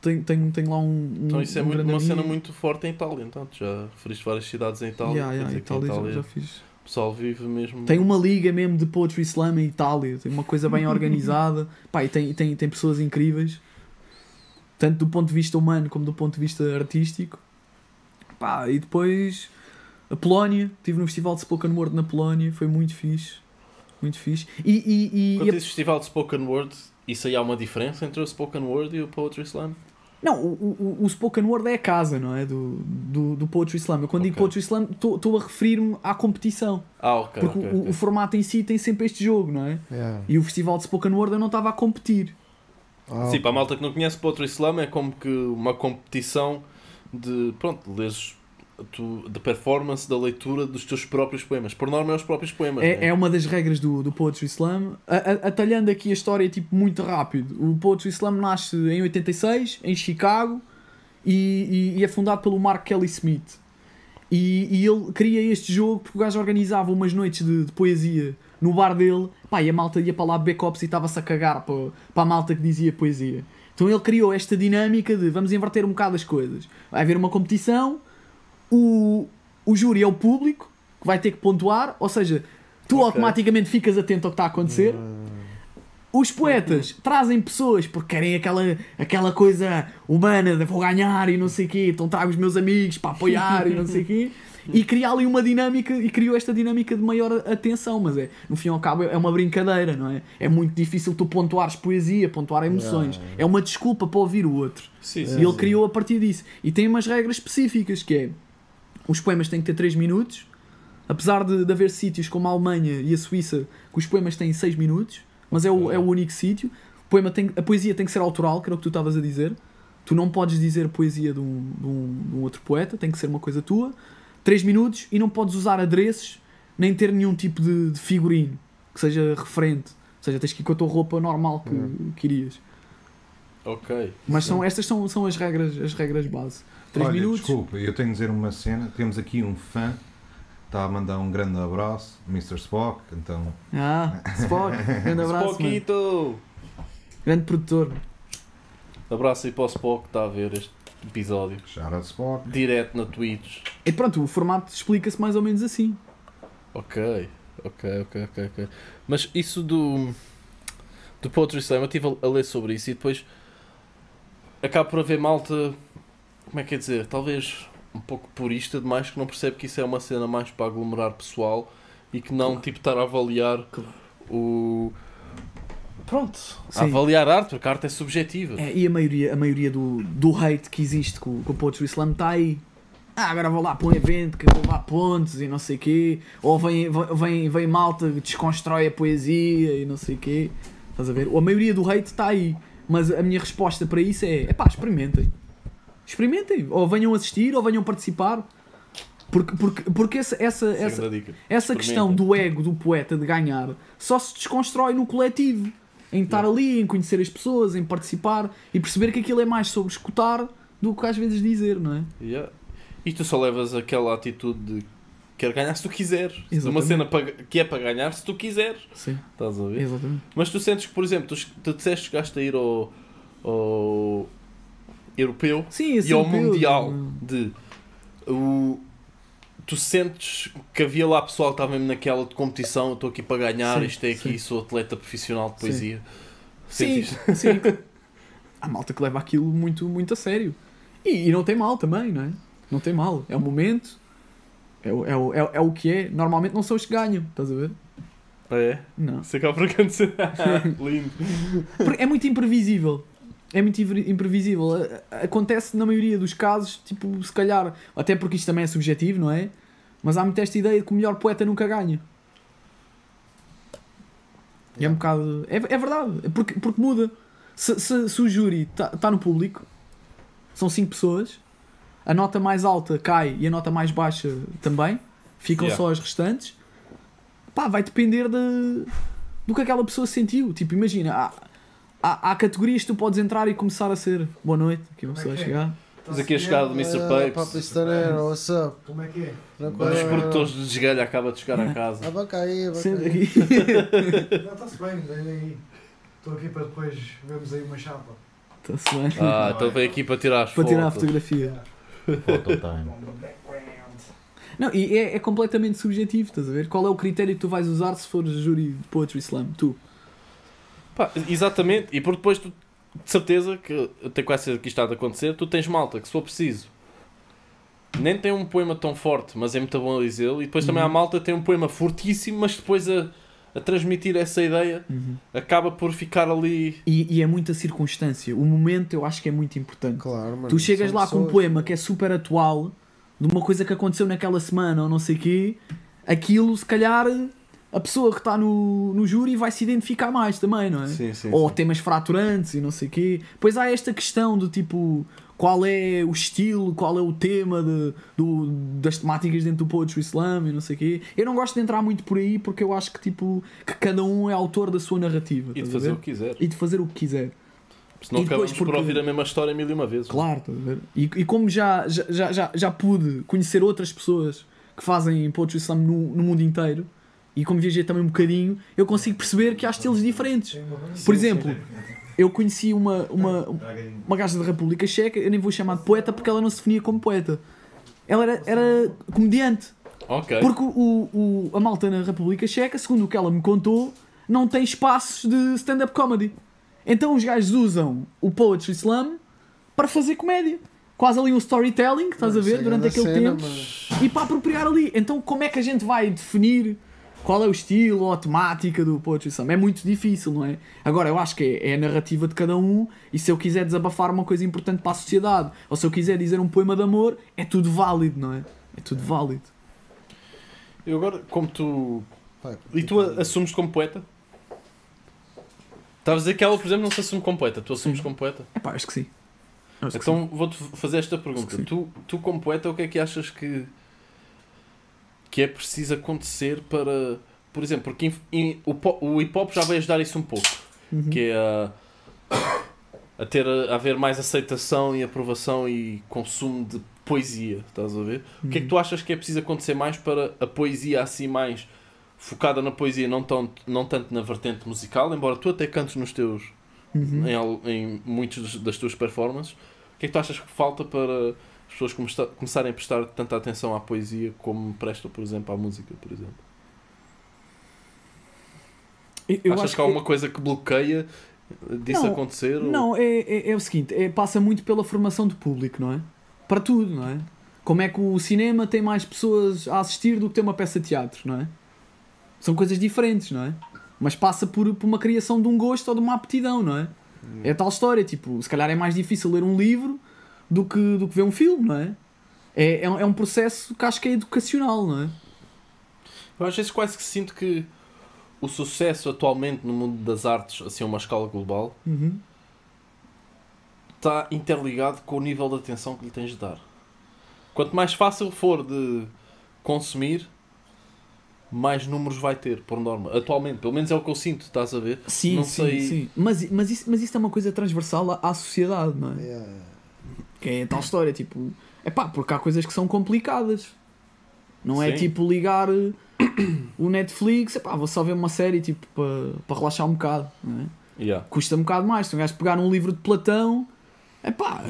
Tenho, tenho, tenho lá um. um Então isso é um muito- uma cena amigo. muito forte em Itália, então. Tu já referiste várias cidades em Itália. Yeah, yeah, em Itália, já- Itália já fiz. o pessoal vive mesmo. Tem uma liga mesmo de Poetry Slam em Itália, tem uma coisa bem organizada, [LAUGHS] pá, e tem, tem, tem pessoas incríveis, tanto do ponto de vista humano como do ponto de vista artístico. Pá, e depois a Polónia, estive no Festival de Spoken Word na Polónia, foi muito fixe, muito fixe. E, e, e- Quando e a- dizes festival de spoken word, isso aí há uma diferença entre o spoken word e o poetry slam? não, o, o, o Spoken Word é a casa, não é? Do, do, do Poetry Slam. Eu quando digo Ok. Poetry Slam estou a referir-me à competição, Ah, ok. porque ok, o, ok. o formato em si tem sempre este jogo, não é? Yeah. E o Festival de Spoken Word eu não estava a competir. Ah, Sim, para a malta que não conhece Poetry Slam é como que uma competição de, pronto, leres tu, de performance da leitura dos teus próprios poemas. Por norma é os próprios poemas. né? É, é uma das regras do, do Poetry Slam. A- a- atalhando aqui a história tipo, muito rápido. O Poetry Slam nasce em 86, em Chicago, e, e- e é fundado pelo Mark Kelly Smith. E, e ele cria este jogo porque o gajo organizava umas noites de, de poesia no bar dele. Pá, e a malta ia para lá beber copos e estava-se a cagar para, para a malta que dizia poesia. Então ele criou esta dinâmica de vamos inverter um bocado as coisas. Vai haver uma competição, o, o júri é o público que vai ter que pontuar, ou seja, tu Ok. automaticamente ficas atento ao que está a acontecer. Os poetas trazem pessoas porque querem aquela, aquela coisa humana de vou ganhar e não sei o quê, então trago os meus amigos para apoiar e não sei o quê. [LAUGHS] E cria ali uma dinâmica e criou esta dinâmica de maior atenção, mas é, no fim e ao cabo é uma brincadeira, não é? É muito difícil tu pontuares poesia, pontuar emoções. É uma desculpa para ouvir o outro. Sim, E sim, ele sim. criou a partir disso. E tem umas regras específicas, que é... Os poemas têm que ter 3 minutos. Apesar de, de haver sítios como a Alemanha e a Suíça que os poemas têm 6 minutos. Mas é o, é o único sítio. Poema tem, a poesia tem que ser autoral, que era o que tu estavas a dizer. Tu não podes dizer poesia de um, de um- de um outro poeta, tem que ser uma coisa tua. 3 minutos e não podes usar adereços nem ter nenhum tipo de, de figurino que seja referente. Ou seja, tens que ir com a tua roupa normal que, Hum. que irias. Ok. Mas são, estas são, são as, regras, as regras base. 3 Olha, minutos. desculpa, eu tenho de dizer uma cena. Temos aqui um fã, está a mandar um grande abraço, Mr. Spock. Então, Ah, Spock, grande abraço. mano. Spockito! Grande produtor. Abraço aí para o Spock que está a ver este episódio. shout out Spock. Direto na Twitch. E pronto, o formato explica-se mais ou menos assim. Ok, ok, ok, ok, ok. Mas isso do. do Poetry Slam, eu estive a, a ler sobre isso e depois acabo por haver malta. Como é que é dizer? Talvez um pouco purista demais que não percebe que isso é uma cena mais para aglomerar pessoal e que não tipo estar a avaliar o. Pronto, a avaliar arte, porque a arte é subjetiva. É, e a maioria, a maioria do, do hate que existe com, com o Poetry Slam está aí. Ah, agora vou lá para um evento que vou levar pontos e não sei quê. Ou vem, vem, vem malta que desconstrói a poesia e não sei quê. Estás a ver? Ou a maioria do hate está aí. Mas a minha resposta para isso é: é pá, experimentem. Experimentem. Ou venham assistir ou venham participar. Porque, porque, porque essa, essa, essa, essa questão do ego do poeta de ganhar só se desconstrói no coletivo. Em estar ali, em conhecer as pessoas, em participar e perceber que aquilo é mais sobre escutar do que às vezes dizer, não é? Yeah. E tu só levas aquela atitude de quero ganhar se tu quiseres. Uma cena para- que é para ganhar se tu quiseres. Sim, Estás a ver? exatamente. Mas tu sentes que, por exemplo, tu, tu disseste que chegaste a ir ao, ao europeu Sim, e ao europeu, mundial não- de o, tu sentes que havia lá pessoal que estava mesmo naquela de competição, estou aqui para ganhar, Sim, isto é aqui, sim. sou atleta profissional de Sim. poesia. Sim, Sentiste? sim. [LAUGHS] Há malta que leva aquilo muito, muito a sério. E, e não tem mal também, não é? Não tem mal. É o momento, é, o- é, é, é o que é. Normalmente não são os que ganham, estás a ver? É, Não. isso acaba [LAUGHS] por acontecer. Lindo. Porque é muito imprevisível. É muito impre- imprevisível. Acontece na maioria dos casos, tipo, se calhar, até porque isto também é subjetivo, não é? Mas há muito esta ideia de que o melhor poeta nunca ganha. E é um bocado. É, é verdade, é porque, porque muda. Se, se, se o júri está tá no público, são 5 pessoas, a nota mais alta cai e a nota mais baixa também, ficam Yeah. só as restantes. Pá, vai depender de, do que aquela pessoa sentiu. Tipo, imagina, há, há, há categorias que tu podes entrar e começar a ser boa noite, aqui uma pessoa a chegar. Mas aqui a chegada do Mr. Ah, Papes. Papo Estaneiro, what's up? Como é que é? Um dos produtores de desgalho acaba de chegar a casa. Ah, vaca aí, Senta aí. [LAUGHS] Não, está-se bem, vem aí. Estou aqui para depois vermos aí uma chapa. Está-se bem. Ah, então veio aqui para tirar as Para tirar a fotos. fotografia. Phototime. Não, e é, é completamente subjetivo, estás a ver? Qual é o critério que tu vais usar se fores júri de Poetry Slam? Tu. Pá, exatamente, e por depois tu, de certeza que eu tenho quase certeza que isto está a acontecer, tu tens malta que se for preciso nem tem um poema tão forte, mas é muito bom a dizê-lo, e depois também há Uhum. malta que tem um poema fortíssimo, mas depois a, a transmitir essa ideia acaba por ficar ali. E, e é muita circunstância. O momento eu acho que é muito importante. Claro, mano. tu chegas lá com um poema que é super atual, de uma coisa que aconteceu naquela semana ou não sei o quê, aquilo se calhar a pessoa que está no, no júri vai se identificar mais também, não é? Sim, sim. ou temas fraturantes e não sei o quê. Pois há esta questão do tipo qual é o estilo, qual é o tema de, do, das temáticas dentro do Poetry Slam e não sei o quê. Eu não gosto de entrar muito por aí porque eu acho que tipo que cada um é autor da sua narrativa. E de fazer o que quiser. E de fazer o que quiser. Senão depois acabamos por porque- ouvir a mesma história mil e uma vezes. Claro, estás a ver? E, e como já, já, já, já, já pude conhecer outras pessoas que fazem Poetry Slam no, no mundo inteiro e como viajei também um bocadinho, eu consigo perceber que há estilos diferentes. Por exemplo, eu conheci uma, uma, uma gaja da República Checa, eu nem vou chamar de poeta porque ela não se definia como poeta. Ela era, era comediante. Ok. Porque o, o- a malta na República Checa, segundo o que ela me contou, não tem espaços de stand-up comedy. Então os gajos usam o Poetry Slam para fazer comédia. Quase ali um storytelling, estás a ver, é durante aquele cena, tempo. mano. E para apropriar ali. Então como é que a gente vai definir qual é o estilo ou a temática do Poetry Slam? É muito difícil, não é? Agora, eu acho que é, é a narrativa de cada um e se eu quiser desabafar uma coisa importante para a sociedade ou se eu quiser dizer um poema de amor, é tudo válido, não é? É tudo válido. Eu agora, como tu. E tu assumes como poeta? Estavas a dizer que ela, por exemplo, não se assume como poeta. Tu assumes como poeta? É pá, acho que sim. Acho Então vou-te fazer esta pergunta. sim. Tu, tu, como poeta, o que é que achas que, que é preciso acontecer para. Por exemplo, porque in- o, o hip hop já vai ajudar isso um pouco. Uhum. Que é a, a ter a, haver mais aceitação e aprovação e consumo de poesia. Estás a ver? O que é que Uhum. tu achas que é preciso acontecer mais para a poesia assim mais focada na poesia, não, tão, não tanto na vertente musical, embora tu até cantes nos teus Uhum. em, em muitas das tuas performances. O que é que tu achas que falta para as pessoas comesta- começarem a prestar tanta atenção à poesia como prestam, por exemplo, à música, por exemplo? Eu- achas acho que há alguma coisa que bloqueia disso Não, acontecer? ou- Não, é, é, é o seguinte, é, passa muito pela formação do público, não é? Para tudo, não é? Como é que o cinema tem mais pessoas a assistir do que tem uma peça de teatro, não é? São coisas diferentes, não é? Mas passa por, por uma criação de um gosto ou de uma aptidão, não é? É a tal história, tipo, se calhar é mais difícil ler um livro do que, do que ver um filme, não é? É, é, um- é um processo que acho que é educacional, não é? Eu às vezes quase que sinto que o sucesso atualmente no mundo das artes, assim a uma escala global, Uhum. está interligado com o nível de atenção que lhe tens de dar. Quanto mais fácil for de consumir, mais números vai ter, por norma. Atualmente, pelo menos é o que eu sinto, estás a ver? Sim, Não sim, sei- sim. Mas, mas, isso, mas isso é uma coisa transversal à, à sociedade, não é? Yeah. Que é a tal história, tipo, é pá, porque há coisas que são complicadas. Não é Sim. tipo ligar eh, o Netflix, é pá, vou só ver uma série tipo para para relaxar um bocado, não é? Yeah. Custa um bocado mais. Se um gajo pegar um livro de Platão, é pá,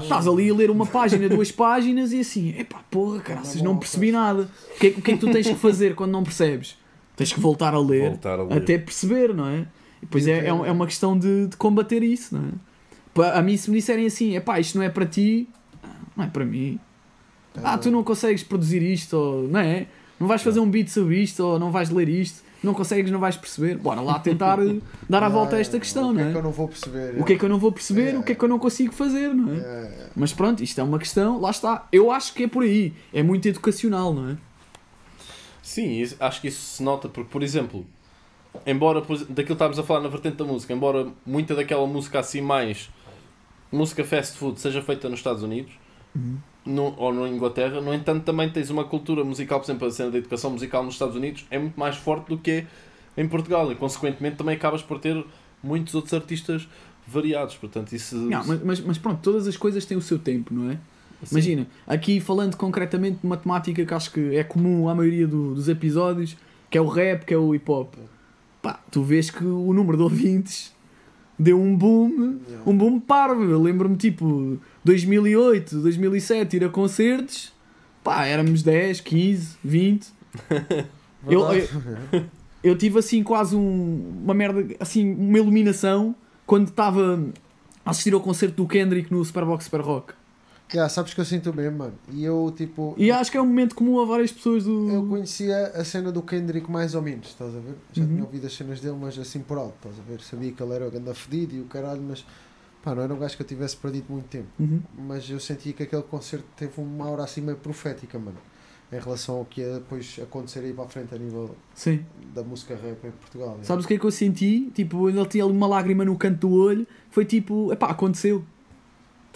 estás ali a ler uma página, duas páginas e assim, é pá, porra, caraças, não percebi nada. O que, é, que- o que é que tu tens que fazer quando não percebes? Tens que voltar a ler Voltar a ler. até perceber, não é? E depois é, é, é uma questão de, de combater isso, não é? A mim, se me disserem assim, é pá, isto não é para ti, não é para mim. Ah, tu não consegues produzir isto, ou, não é? Não vais fazer um beat sobre isto, ou não vais ler isto, não consegues, não vais perceber. Bora lá tentar eh, dar a volta a esta questão, o que não é que eu é? não vou perceber? O que é que eu não vou perceber, É. o que é que eu não consigo fazer, não é? Yeah. Mas pronto, isto é uma questão, lá está. Eu acho que é por aí, é muito educacional, não é? Sim, acho que isso se nota, porque, por exemplo, embora daquilo que estávamos a falar na vertente da música, embora muita daquela música assim mais música fast food seja feita nos Estados Unidos no- ou na Inglaterra, no entanto, também tens uma cultura musical, por exemplo, a cena da educação musical nos Estados Unidos é muito mais forte do que é em Portugal e, consequentemente, também acabas por ter muitos outros artistas variados. Portanto, isso. Não, mas, mas, mas pronto, todas as coisas têm o seu tempo, não é? assim, Imagina, aqui falando concretamente de matemática que acho que é comum à maioria do- dos episódios, que é o rap, que é o hip hop. Pá, tu vês que o número de ouvintes deu um boom, um boom parvo. Eu lembro-me tipo 2008, 2007 ir a concertos, pá, éramos 10, 15, 20. Eu, eu, eu tive assim quase um- uma merda, assim, uma iluminação quando estava a assistir ao concerto do Kendrick no Superbox Super Rock. Yeah, sabes que eu sinto mesmo, mano. E eu, tipo. E acho que é um momento comum a várias pessoas do. Eu conhecia a cena do Kendrick mais ou menos, estás a ver? Já Uhum. tinha ouvido as cenas dele, mas assim por alto, estás a ver? Sabia que ele era o ganda fedido e o caralho, mas pá, não era um gajo que eu tivesse perdido muito tempo. Uhum. Mas eu sentia que aquele concerto teve uma aura assim meio profética, mano. Em relação ao que ia depois acontecer aí para a frente a nível Sim. da música rap em Portugal. yeah. Sabes o que é que eu senti? Tipo, ele tinha ali uma lágrima no canto do olho. Foi tipo, epá, aconteceu.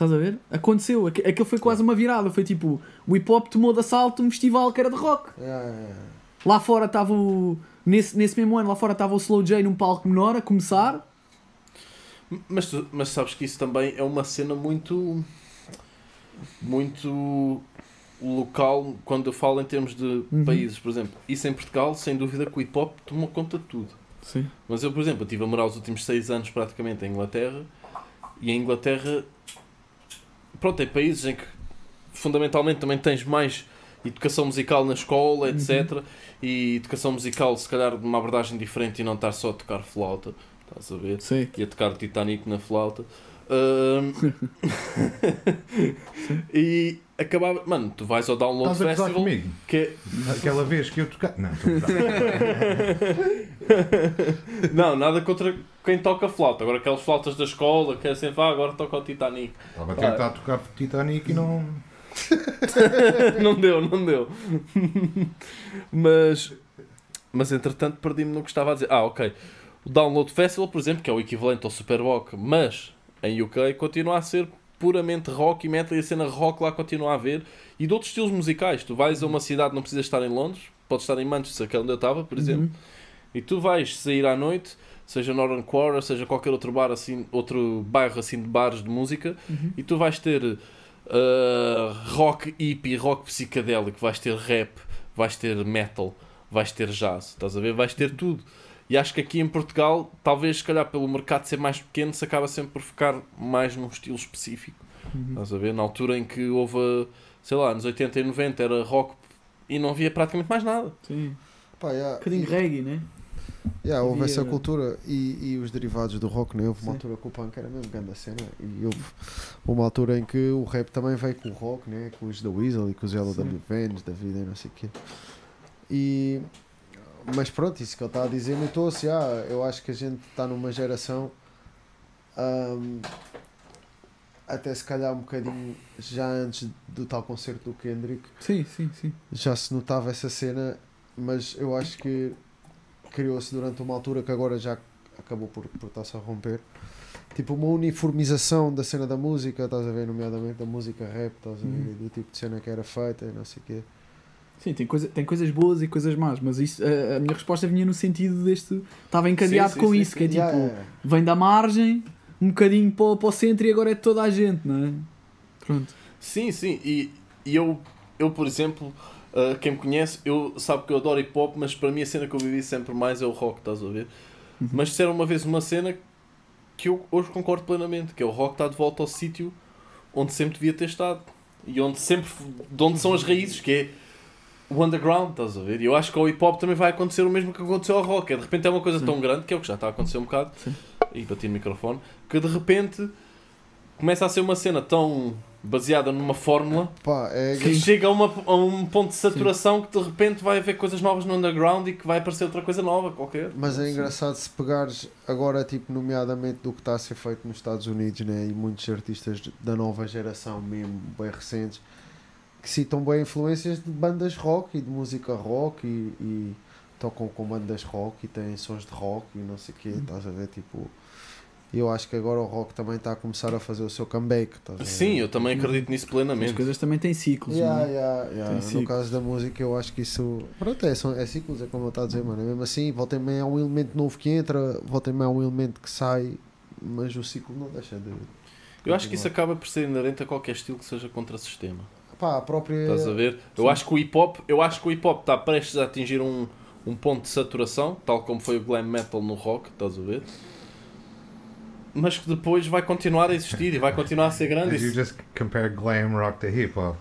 Estás a ver? Aconteceu. Aqu- Aquilo foi quase uma virada. Foi tipo, o hip hop tomou de assalto um festival que era de rock. Yeah, yeah, yeah. Lá fora estava o. Nesse, nesse mesmo ano, lá fora estava o Slow J num palco menor a começar. Mas, tu- mas sabes que isso também é uma cena muito. muito local quando eu falo em termos de Uhum. países, por exemplo. Isso em Portugal, sem dúvida que o hip hop tomou conta de tudo. Sim. Mas eu, por exemplo, eu estive a morar os últimos seis anos praticamente em Inglaterra e em Inglaterra, pronto, tem países em que fundamentalmente também tens mais educação musical na escola, etc. E educação musical, se calhar, de uma abordagem diferente e não estar só a tocar flauta, estás a ver? Sim. e a tocar Titanic na flauta. [LAUGHS] E acabava. Mano, tu vais ao Download Estás a Festival. comigo? Que é- Aquela vez que eu tocar. Não. [LAUGHS] Não, nada contra quem toca flauta. Agora aquelas flautas da escola que é sempre, ah, agora toca o Titanic. Estava a tentar tocar Titanic e não. [LAUGHS] não deu, não deu. mas, mas entretanto perdi-me no que estava a dizer. Ah, ok. O Download Festival, por exemplo, que é o equivalente ao Superboc, mas em UK continua a ser puramente rock e metal e a cena rock lá continua a haver. E de outros estilos musicais. Tu vais a uma cidade, não precisas estar em Londres, podes estar em Manchester, que é onde eu estava, por exemplo, Uhum. e tu vais sair à noite, seja Northern Quarter, seja qualquer outro bar assim, outro bairro assim de bares de música, Uhum. e tu vais ter uh, rock hippie, rock psicadélico, vais ter rap, vais ter metal, vais ter jazz, estás a ver? Vais ter tudo. E acho que aqui em Portugal, talvez se calhar pelo mercado ser mais pequeno, se acaba sempre por ficar mais num estilo específico. Uhum. Estás a ver? Na altura em que houve, sei lá, nos 80 e 90 era rock e não havia praticamente mais nada. Sim. Pá, yeah, Um bocadinho e- reggae, né? Yeah, houve Havia- essa cultura e, e os derivados do rock, né? houve uma Sim. altura que o punk era mesmo grande a cena e houve uma altura em que o rap também veio com o rock, né? com os da Weasel e com os Yellow Sim. W Vans da vida e não sei o quê. E, mas pronto, isso que ele está a dizer notou-se, ah, eu acho que a gente está numa geração ahm, até se calhar um bocadinho já antes do tal concerto do Kendrick Sim, sim, sim. já se notava essa cena, mas eu acho que criou-se durante uma altura que agora já acabou por, por estar-se a romper. Tipo uma uniformização da cena da música, estás a ver, nomeadamente da música rap, estás a ver, Uhum. do tipo de cena que era feita e não sei o quê. Sim, tem, coisa, tem coisas boas e coisas más, mas isso, a, a minha resposta vinha no sentido deste. Estava encadeado Sim, sim, com sim, isso, que é tipo, Yeah, vem da margem, um bocadinho para, o- para o centro e agora é de toda a gente, não é? Pronto. Sim, sim. E, e eu, eu, por exemplo, uh, quem me conhece, eu sabe que eu adoro hip hop, mas para mim a cena que eu vivi sempre mais é o rock, estás a ver? Uhum. Mas disseram uma vez uma cena que eu hoje concordo plenamente, que é o rock está de volta ao sítio onde sempre devia ter estado. E onde sempre de onde são as raízes, que é o underground, estás a ver? E eu acho que ao hip hop também vai acontecer o mesmo que aconteceu ao rock. É, de repente é uma coisa Sim. tão grande, que é o que já está a acontecer um bocado, Sim. e bati no microfone, que de repente começa a ser uma cena tão baseada numa fórmula Pá, é que chega a, uma, a um ponto de saturação que de repente vai haver coisas novas no underground e que vai aparecer outra coisa nova qualquer. Mas é engraçado se pegares agora, tipo, nomeadamente do que está a ser feito nos Estados Unidos, né? E muitos artistas da nova geração, mesmo bem recentes, que citam bem influências de bandas rock e de música rock e, e tocam com bandas rock e têm sons de rock e não sei o quê, estás a ver? Tipo, eu acho que agora o rock também está a começar a fazer o seu comeback, estás a ver? Sim, eu também acredito nisso As plenamente. coisas também têm ciclos, Yeah, não é? yeah, yeah. Tem No ciclos. caso da música, eu acho que isso. Pronto, é, são, é ciclos, é como eu estava a dizer, mano. É mesmo assim, volta e meia há um elemento novo que entra, volta e meia há um elemento que sai, mas o ciclo não deixa de. Eu acho que isso acaba por ser inerente a qualquer estilo que seja contra sistema. Pá, a própria. Estás a ver? Eu acho que o hip hop, eu acho que o hip hop está prestes a atingir um, um ponto de saturação, tal como foi o glam metal no rock, estás a ver? Mas que depois vai continuar a existir e vai continuar a ser grande. Did you just compare glam rock to hip hop?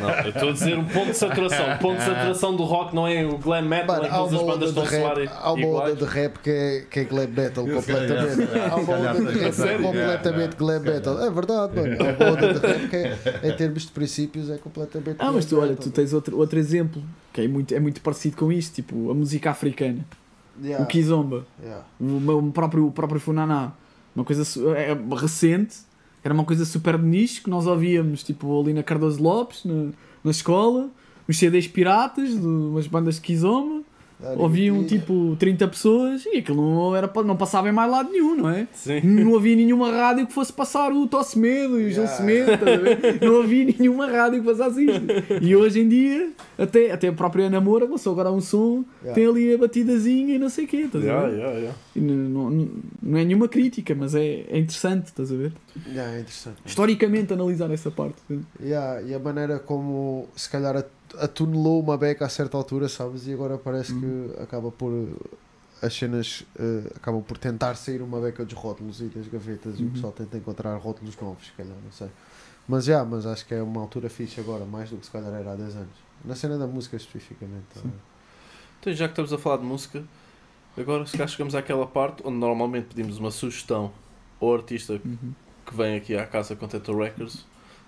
Não, eu estou a dizer um ponto de saturação. O ponto de saturação do rock não é o glam metal, em que há todas as uma bandas estão de a soar rap, há uma onda de rap que é, que é glam metal completamente. Há uma onda de rap razão. completamente glam metal. É verdade, mano. Há uma onda de rap que é, em termos de princípios, é completamente Ah, mas tu, olha, tu tens outro, outro exemplo que é muito, é muito parecido com isto, tipo a música africana, Yeah, o Kizomba, yeah. o, meu- o próprio, o próprio Funaná, uma coisa su- é, recente, era uma coisa super de nicho que nós ouvíamos tipo ali na Cardoso Lopes, na, na escola, os CDs piratas de umas bandas de Kizomba, ouviam E- tipo 30 pessoas e aquilo não, era, não passava em mais lado nenhum, não é? Sim. Não havia nenhuma rádio que fosse passar o Tosse Medo e o Gil Yeah. Semedo, estás a ver? [LAUGHS] não havia nenhuma rádio que passasse isto. E hoje em dia, até, até a própria Ana Moura lançou agora um som, Yeah. tem ali a batidazinha e não sei o quê, estás a Yeah, ver? yeah, yeah. Não, não, não é nenhuma crítica, mas é, é interessante, estás a ver? Yeah, é interessante. Historicamente analisar essa parte. Yeah, e a maneira como se calhar at- atunelou uma beca a certa altura, sabes? E agora parece Uhum. que acaba por as cenas eh, acabam por tentar sair uma beca dos rótulos e das gavetas e o Uhum. pessoal tenta encontrar rótulos novos, se calhar, não sei. Mas já, mas acho que é uma altura fixe agora, mais do que se calhar era há 10 anos. Na cena da música especificamente. tá? Então, já que estamos a falar de música, agora se cá chegamos àquela parte onde normalmente pedimos uma sugestão ao artista Uhum. que vem aqui à casa com Tattoo Records.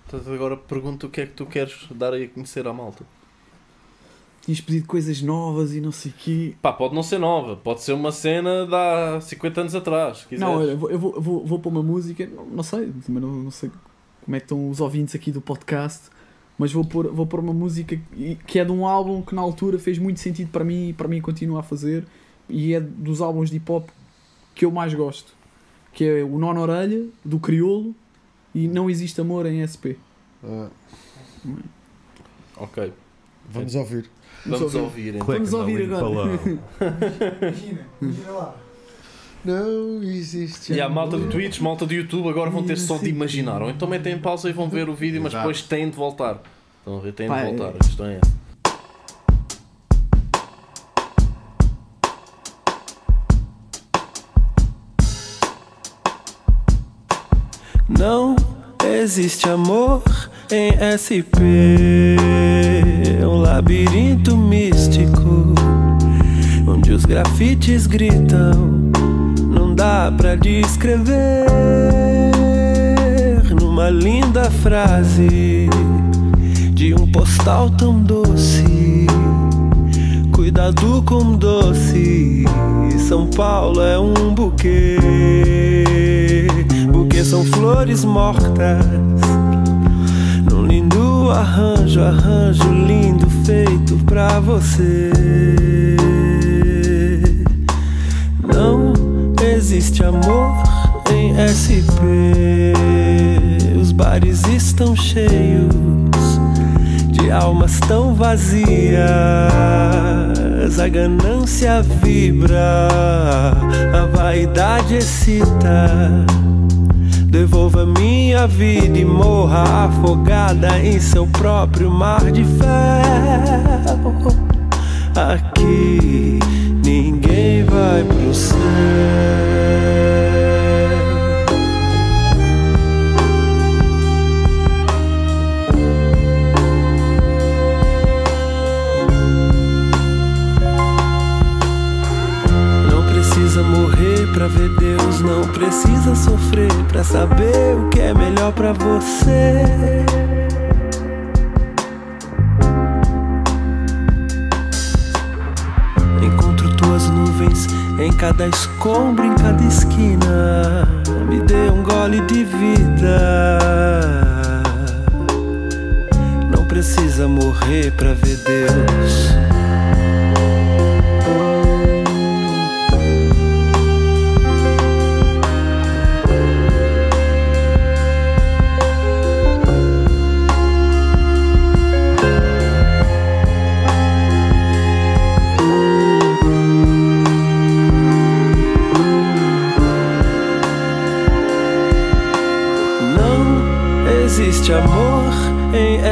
Portanto, agora pergunto o que é que tu queres dar aí a conhecer à malta. Tinhas pedido coisas novas e não sei o quê. Pá, pode não ser nova, pode ser uma cena de há 50 anos atrás. se Não, olha, eu vou, eu vou, vou, vou pôr uma música, não, não sei, também não, não sei como é que estão os ouvintes aqui do podcast, mas vou pôr, vou pôr uma música que- é de um álbum que na altura fez muito sentido para mim e para mim continua a fazer, e é dos álbuns de hip hop que eu mais gosto, que é o Nó na Orelha, do Criolo, e não existe amor em SP. Ah, Ok. vamos ouvir. Vamos ouvir então. Vamos ouvir agora. Imagina, [LAUGHS] imagina lá. Não existe. E a malta do amor. Twitch, malta do YouTube agora vão ter só de imaginar. Ou então metem em pausa e vão ver o vídeo, mas depois têm de voltar. Estão a ver? Têm de Pá, é- voltar. A questão é essa. Não existe amor em SP. Labirinto místico onde os grafites gritam. Não dá pra descrever numa linda frase de um postal tão doce. Cuidado com doce. São Paulo é um buquê. Buquê são flores mortas. Num lindo arranjo, arranjo lindo feito pra você. Não existe amor em SP. Os bares estão cheios de almas tão vazias. A ganância vibra, a vaidade excita. Devolva minha vida e morra afogada em seu próprio mar de ferro. Aqui ninguém vai pro céu. Pra ver Deus, não precisa sofrer pra saber o que é melhor pra você. Encontro tuas nuvens em cada escombro, em cada esquina. Me dê um gole de vida. Não precisa morrer pra ver Deus.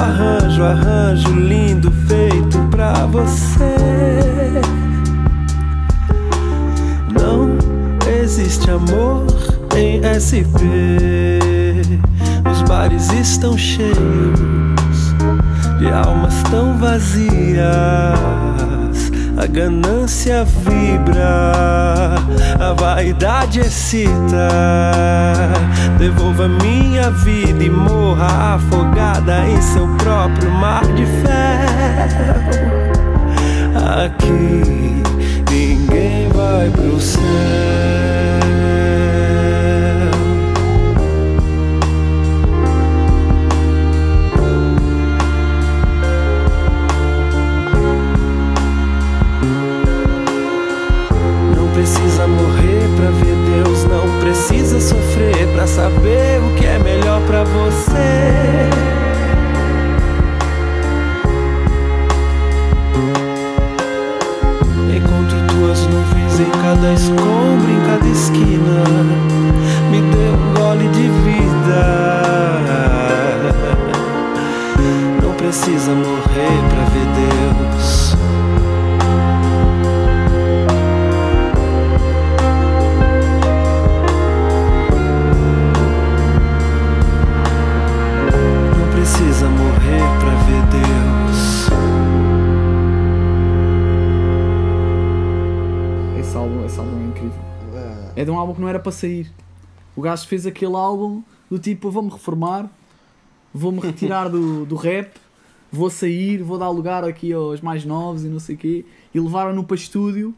Arranjo, arranjo lindo feito pra você. Não existe amor em SP. Os bares estão cheios de almas tão vazias. A ganância vibra, a vaidade excita. Devolva minha vida e morra afogada em seu próprio mar de ferro. Aqui ninguém vai pro céu. Sofrer pra saber o que é melhor pra você. Em cada escombro, em cada esquina. Me dê um gole de vida. Não precisa morrer pra ver Deus. É. Ah, É de um álbum que não era para sair. O gajo fez aquele álbum do tipo, vou-me reformar, vou-me retirar do, do rap, vou sair, vou dar lugar aqui aos mais novos e não sei o quê, e levaram-no para estúdio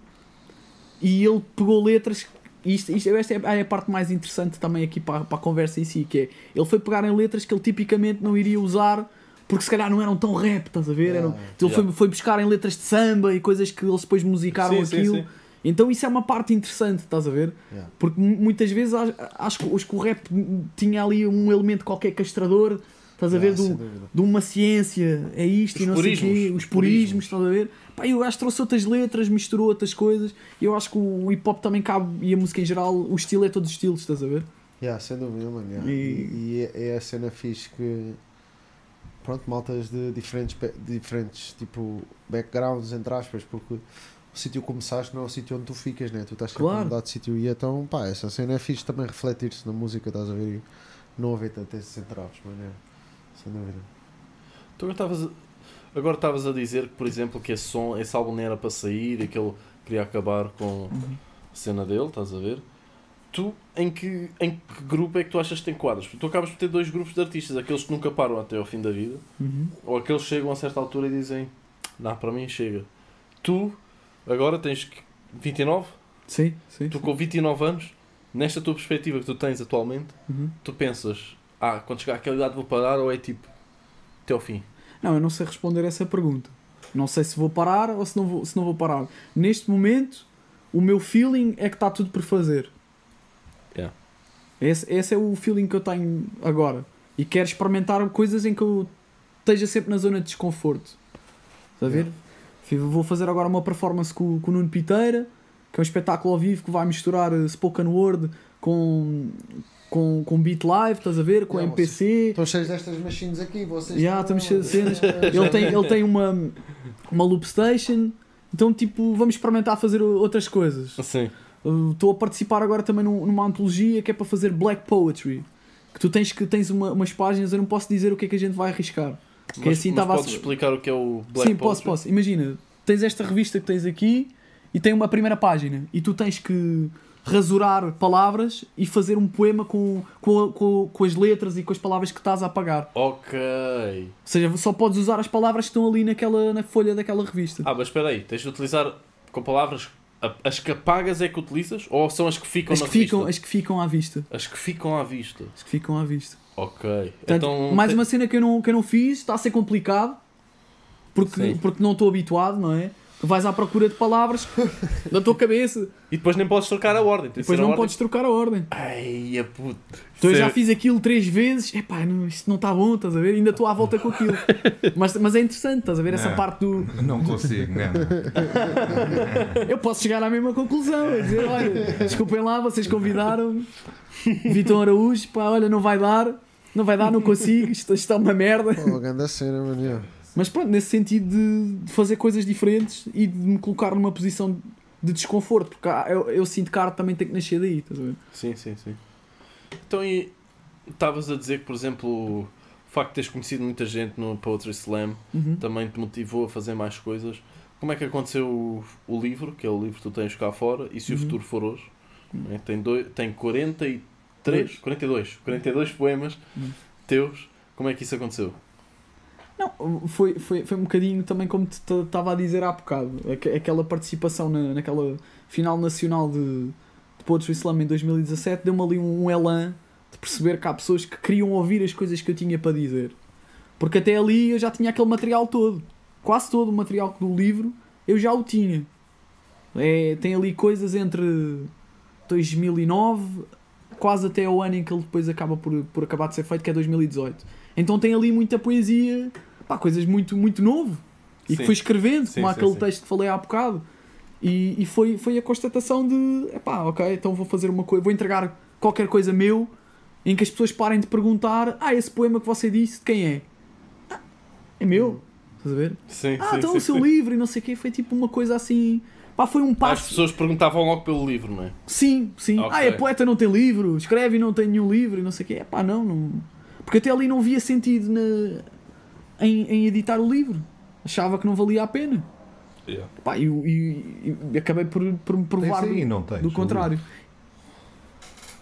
e ele pegou letras. e Isto, isto, esta é a parte mais interessante também aqui para, para a conversa em si, que é ele foi pegar em letras que ele tipicamente não iria usar porque se calhar não eram tão rap, estás a ver? Eram, então ele Yeah. foi, foi buscar em letras de samba e coisas que eles depois musicaram Sim, sim, aquilo. sim. Então isso é uma parte interessante, estás a ver? Yeah. Porque mu- muitas vezes acho, que acho que o rap tinha ali um elemento qualquer castrador, estás a ver? Yeah, Do, de uma ciência, é isto Os e não sei o quê, purismos, os os purismos, estás a ver? Pá, e o gajo trouxe outras letras, misturou outras coisas. E eu acho que o hip hop também cabe, e a música em geral, o estilo é todos os estilos, estás a ver? Yeah, sem dúvida, mano. yeah. E- E, e é, é a cena fixe que. Pronto, maltas de diferentes, diferentes tipo, backgrounds, entre aspas, porque o sítio que começaste não é o sítio onde tu ficas, né? Tu estás sempre Claro. a mudar de sítio e então, pá, essa cena é fixe também refletir-se na música, estás a ver? E não haver tanto esses entraves, mano. é. Sem dúvida. Tu agora estavas a, agora estavas a dizer que, por exemplo, que esse som, esse álbum nem era para sair e que ele queria acabar com a cena dele, estás a ver? Tu, em que, em que grupo é que tu achas que te enquadras? Porque tu acabas por ter dois grupos de artistas, aqueles que nunca param até ao fim da vida, ou aqueles que chegam a certa altura e dizem, não, para mim chega. Tu, agora tens que- 29, Sim, sim. tu com 29 anos, nesta tua perspectiva que tu tens atualmente, Uhum. tu pensas, ah, quando chegar àquela idade vou parar, ou é tipo, até ao fim? Não, eu não sei responder essa pergunta. Não sei se vou parar ou se não vou, se não vou parar. Neste momento, o meu feeling é que está tudo por fazer. Yeah. Esse, esse é o feeling que eu tenho agora. E quero experimentar coisas em que eu esteja sempre na zona de desconforto. Está a ver? Fi- Vou fazer agora uma performance com, com o Nuno Piteira, que é um espetáculo ao vivo que vai misturar eh, spoken word com, com, com beat live, estás a ver? Com Yeah, MPC. Estão cheios destas machines aqui, vocês. Já, estamos cheios de cenas. [LAUGHS] Ele tem, ele tem uma, uma loop station. Então, tipo, vamos experimentar fazer outras coisas. Sim. Uh, Estou a participar agora também num- numa antologia que é para fazer black poetry. Que tu tens que tens uma- umas páginas, eu não posso dizer o que é que a gente vai arriscar. Que mas, assim mas estava a- podes explicar o que é o Black Sim, posso, posso. Imagina, tens esta revista que tens aqui e tem uma primeira página e tu tens que rasurar palavras e fazer um poema com, com, com, com as letras e com as palavras que estás a apagar. Ok. Ou seja, só podes usar as palavras que estão ali naquela, na folha daquela revista. Ah, mas espera aí, tens de utilizar com palavras. As que apagas é que utilizas? Ou são as que ficam as, na que ficam, revista? as que ficam à vista. As que ficam à vista. As que ficam à vista. Ok. Portanto, então, mais te- uma cena que eu não, que eu não fiz, está a ser complicado porque, Sim. porque não estou habituado, não é? Vais à procura de palavras na tua cabeça, E depois nem podes trocar a ordem. Depois não ordem- podes trocar a ordem. Ai, a puta. Então eu Isso já é- fiz aquilo três vezes, epá, não, isto não está bom, estás a ver? Ainda estou à volta com aquilo. [LAUGHS] Mas, mas é interessante, estás a ver? Essa Não. parte do. Não consigo, não. [LAUGHS] Eu posso chegar à mesma conclusão, a dizer, olha, desculpem lá, vocês convidaram [LAUGHS] Vitor Araújo, pá, olha, não vai dar, não vai dar, não consigo, isto, isto é uma merda. Pô, grande cena, mano. Mas pronto, nesse sentido de, de fazer coisas diferentes e de me colocar numa posição de desconforto, porque há- eu, eu sinto que a arte também tem que nascer daí, estás a ver? Sim, sim, sim. Então, e estavas a dizer que, por exemplo, o facto de teres conhecido muita gente no Poetry Slam Uhum. também te motivou a fazer mais coisas. Como é que aconteceu o, o livro, que é o livro que tu tens cá fora, e se o Uhum. futuro for hoje? né? Tem, dois, tem 43, 42, 42 poemas Uhum. teus. Como é que isso aconteceu? Não, foi, foi, foi um bocadinho também como te estava a dizer há bocado. Aque- Aquela participação na, naquela final nacional de, de Poetry Slam em 2017 deu-me ali um, um elan de perceber que há pessoas que queriam ouvir as coisas que eu tinha para dizer. Porque até ali eu já tinha aquele material todo. Quase todo o material do livro eu já o tinha. É, tem ali coisas entre 2009 quase até o ano em que ele depois acaba por, por acabar de ser feito, que é 2018. Então tem ali muita poesia, pá, coisas muito, muito novo. E Sim. que fui escrevendo, Sim, como sim, aquele texto que falei há bocado. E, e foi, foi a constatação de, epá, ok, então vou fazer uma coisa, vou entregar qualquer coisa meu em que as pessoas parem de perguntar, ah, esse poema que você disse, de quem é? "Ah, é meu. Estás a ver? Sim, Ah, sim, então sim, o seu sim. livro e não sei o quê, foi tipo uma coisa assim. Pá, foi um As passo. pessoas perguntavam logo pelo livro, não é? Sim, sim. Ok. Ah, é poeta, não tem livro, escreve e não tem nenhum livro e não sei o quê. É pá, não, não. Porque até ali não via sentido na... em, em editar o livro. Achava que não valia a pena. Yeah. Pá, e, e- e acabei por, por me provar aí, do, não tens? do contrário.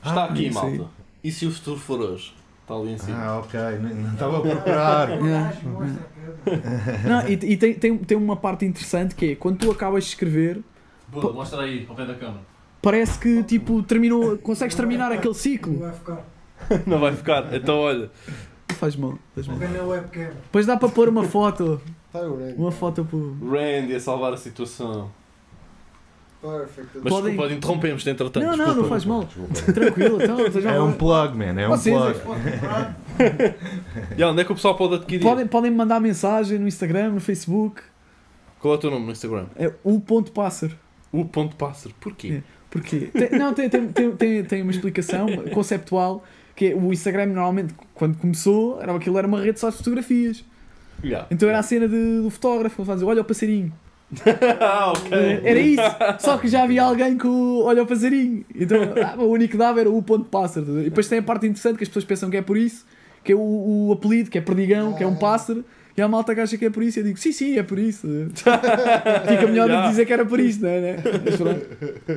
Está aqui, isso aí. malta. E se o futuro for hoje? Está ali em cima. Ah, ok, não não estava a procurar. [LAUGHS] Não, e e tem, tem, tem uma parte interessante que é quando tu acabas de escrever, Boa, mostra aí, ao pé da câmera. parece que tipo terminou, consegues terminar aquele Não ciclo. vai ficar. [LAUGHS] Não vai ficar. Então, olha. Faz mal, faz mal. Webcam. Depois dá para pôr uma foto, Tá, eu nem. uma foto pro. Randy a salvar a situação. Perfect. Mas Podem- desculpa, interrompemos-te entretanto. Não, não, desculpa. não faz mal. Desculpa. Tranquilo, então. [LAUGHS] estejam É um plug, man, é um Vocês, plug. [LAUGHS] E onde é que o pessoal pode adquirir? Podem, podem me mandar mensagem no Instagram, no Facebook. Qual é o teu nome no Instagram? É o ponto pássaro. O ponto pássaro. Porquê? Porquê? Tem- não, tem, tem, tem, tem, tem uma explicação conceptual que é, o Instagram normalmente, quando começou, era, aquilo era uma rede só de fotografias. Yeah. Então era a cena de- do fotógrafo, ele fazia, olha o passarinho. ah, [LAUGHS] ok. Eh, Era isso. Só que já havia alguém com o olha o passarinho. Então ah, o único que dava era o ponto pássaro. E depois tem a parte interessante que as pessoas pensam que é por isso, que é o, o apelido, que é perdigão, que é um pássaro. E a malta que acha que é por isso, eu digo, sim, sim, é por isso. [LAUGHS] Fica melhor que dizer que era por isso, não é? né? Mas pronto.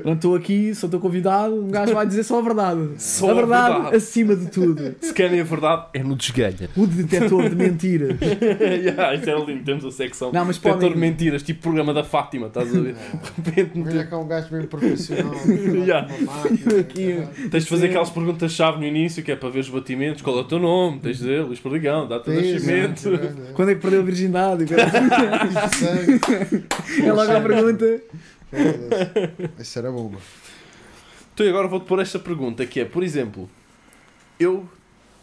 Não estou aqui, só estou convidado, um gajo vai dizer só a verdade. Só a verdade, verdade. acima de tudo. Se querem a verdade, é no desgalha. O detetor de mentiras. [LAUGHS] yeah, isso é lindo. Temos a secção Não, mas Detetor de podem, mentiras, tipo programa da Fátima, estás a ver? De repente Olha cá um gajo bem profissional. [LAUGHS] Yeah. Máquina, Aqui, tens de fazer aquelas perguntas-chave no início, que é para ver os batimentos. Qual é o teu nome? Tens de dizer Luís Perdigão, data de nascimento. Quando é que perdeu a virgindade? é. É logo a pergunta. Isso era bom, mano. Então e agora vou-te pôr esta pergunta, que é, por exemplo, eu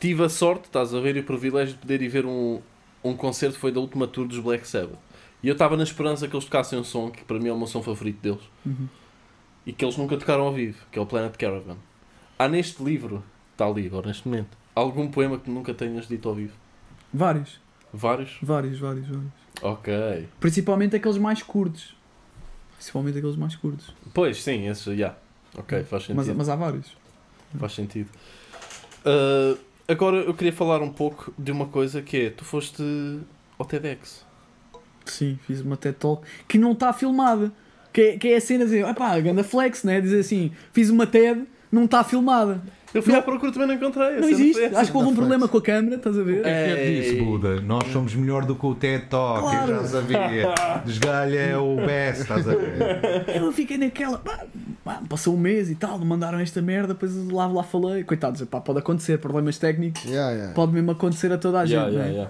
tive a sorte, estás a ver, e o privilégio de poder ir ver um, um concerto, foi da última tour dos Black Sabbath. E eu estava na esperança que eles tocassem um som, que para mim é o meu som favorito deles, Uhum. e que eles nunca tocaram ao vivo, que é o Planet Caravan. Há neste livro, está ali agora neste momento, algum poema que tu nunca tenhas dito ao vivo? Vários, Vários? vários, vários, vários. Ok. Principalmente aqueles mais curtos. Principalmente aqueles mais curtos. Pois, sim, esse, já. Ok, faz sentido. Mas, mas há vários. Faz sentido. Ah, agora eu queria falar um pouco de uma coisa que é, tu foste ao TEDx. Sim, fiz uma TED Talk que não está filmada. Que é, que é a cena de dizer, epá, ganda flex, né? Dizer assim, fiz uma TED, não está filmada. Eu fui à procura também não encontrei. Não existe. essa. Acho que houve um problema com a câmera, estás a ver? É. É disso, Ei. Buda. Nós somos melhor do que o TED Talk, Claro. eu já sabia. [LAUGHS] Desgalha é o best, estás a ver? Eu fiquei naquela, pá, passou um mês e tal, mandaram esta merda, depois lá, lá falei. Coitados, pá, pode acontecer, problemas técnicos, Yeah, yeah. pode mesmo acontecer a toda a gente, Yeah,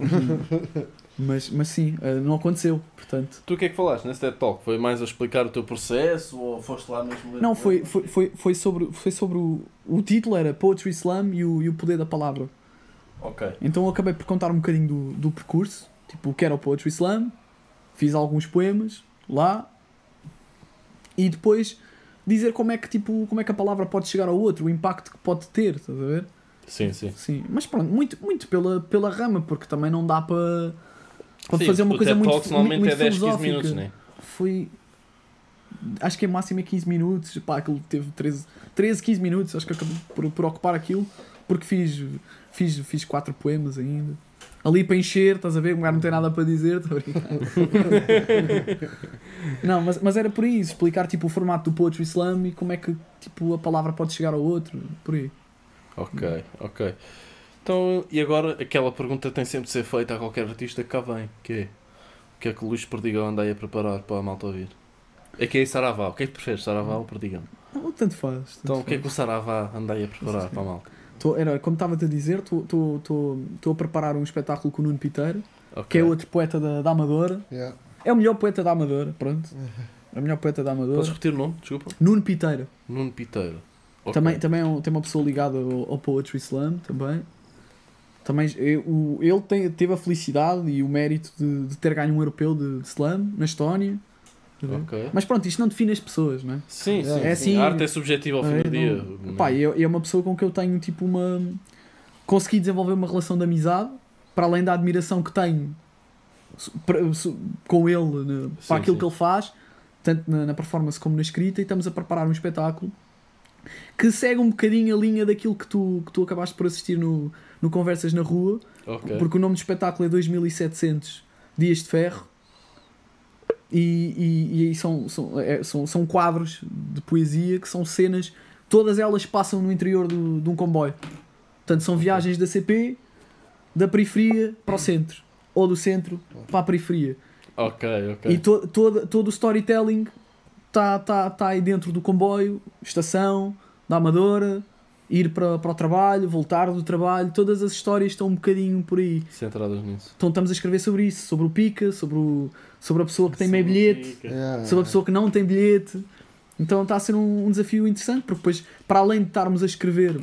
né? [LAUGHS] Mas, mas sim, eh, não aconteceu, portanto. Tu o que é que falaste nesse TED Talk? Foi mais a explicar o teu processo ou foste lá mesmo? Não, foi, foi, foi, foi sobre, foi sobre o, o título, era Poetry Slam e o, e o poder da palavra. Ok. Então eu acabei por contar um bocadinho do, do percurso, tipo o que era o Poetry Slam, fiz alguns poemas lá e depois dizer como é que tipo como é que a palavra pode chegar ao outro, o impacto que pode ter, estás a ver? Sim, sim. Sim, mas pronto, muito, muito pela, pela rama, porque também não dá para, para Sim, fazer uma coisa muito, Talks normalmente muito é 10, 15 filosófica. minutos, né? Foi. Acho que é máximo é 15 minutos. Pá, aquilo teve 13, 13 15 minutos. Acho que acabei por, por ocupar aquilo. Porque fiz, fiz, fiz quatro poemas ainda. Ali para encher, estás a ver? O gajo não tem nada para dizer. Estou a brincar. [LAUGHS] não, mas, mas era por isso. Explicar tipo, o formato do Poetry Slam e como é que tipo, a palavra pode chegar ao outro. Por aí. Ok, ok. Então, e agora aquela pergunta tem sempre de ser feita a qualquer artista que cá vem, que é o que é que o Luís Perdigão anda aí a preparar para a malta ouvir? É que é Saravá, o que é que preferes, Saravá ou Perdigão? Não, tanto faz. tanto Então, o que é que o. Saravá anda aí a preparar para a malta? Tô- era, como estava-te a dizer, estou a preparar um espetáculo com o Nuno Piteiro, Ok. que é outro poeta da, da Amadora. Yeah. É o melhor poeta da Amadora, pronto. [LAUGHS] É o melhor poeta da Podes Amadora. repetir o nome? Desculpa. Nuno Piteiro. Nuno Piteiro. Ok. Também, também é um- tem uma pessoa ligada ao, ao Poetry Slam também. Também eu- o- ele tem- teve a felicidade e o mérito de, de ter ganho um europeu de, de slam na Estónia. Ok. Mas pronto, isto não define as pessoas, não é? Sim, sim, É sim. assim- A arte é subjetiva ao fim É, do dia. não- Pá, é, é uma pessoa com que eu tenho tipo uma. Consegui desenvolver uma relação de amizade para além da admiração que tenho com ele né, para Sim, aquilo sim. que ele faz, tanto na, na performance como na escrita, e estamos a preparar um espetáculo que segue um bocadinho a linha daquilo que tu, que tu acabaste por assistir no, no Conversas na Rua, Ok. porque o nome do espetáculo é 2700 Dias de Ferro. E, e, e aí são, são, é- são, são quadros de poesia que são cenas, todas elas passam no interior do, de um comboio. Portanto, são viagens da CP, da periferia para o centro. Ou do centro para a periferia. Ok, ok. E to, todo, todo o storytelling está tá, tá aí dentro do comboio, estação, da Amadora, ir para, para o trabalho, voltar do trabalho. Todas as histórias estão um bocadinho por aí. Centradas nisso. Então estamos a escrever sobre isso, sobre o pica, sobre, o, sobre a pessoa que tem meio bilhete, Yeah, sobre a pessoa que não tem bilhete. Então está a ser um, um desafio interessante, porque depois, para além de estarmos a escrever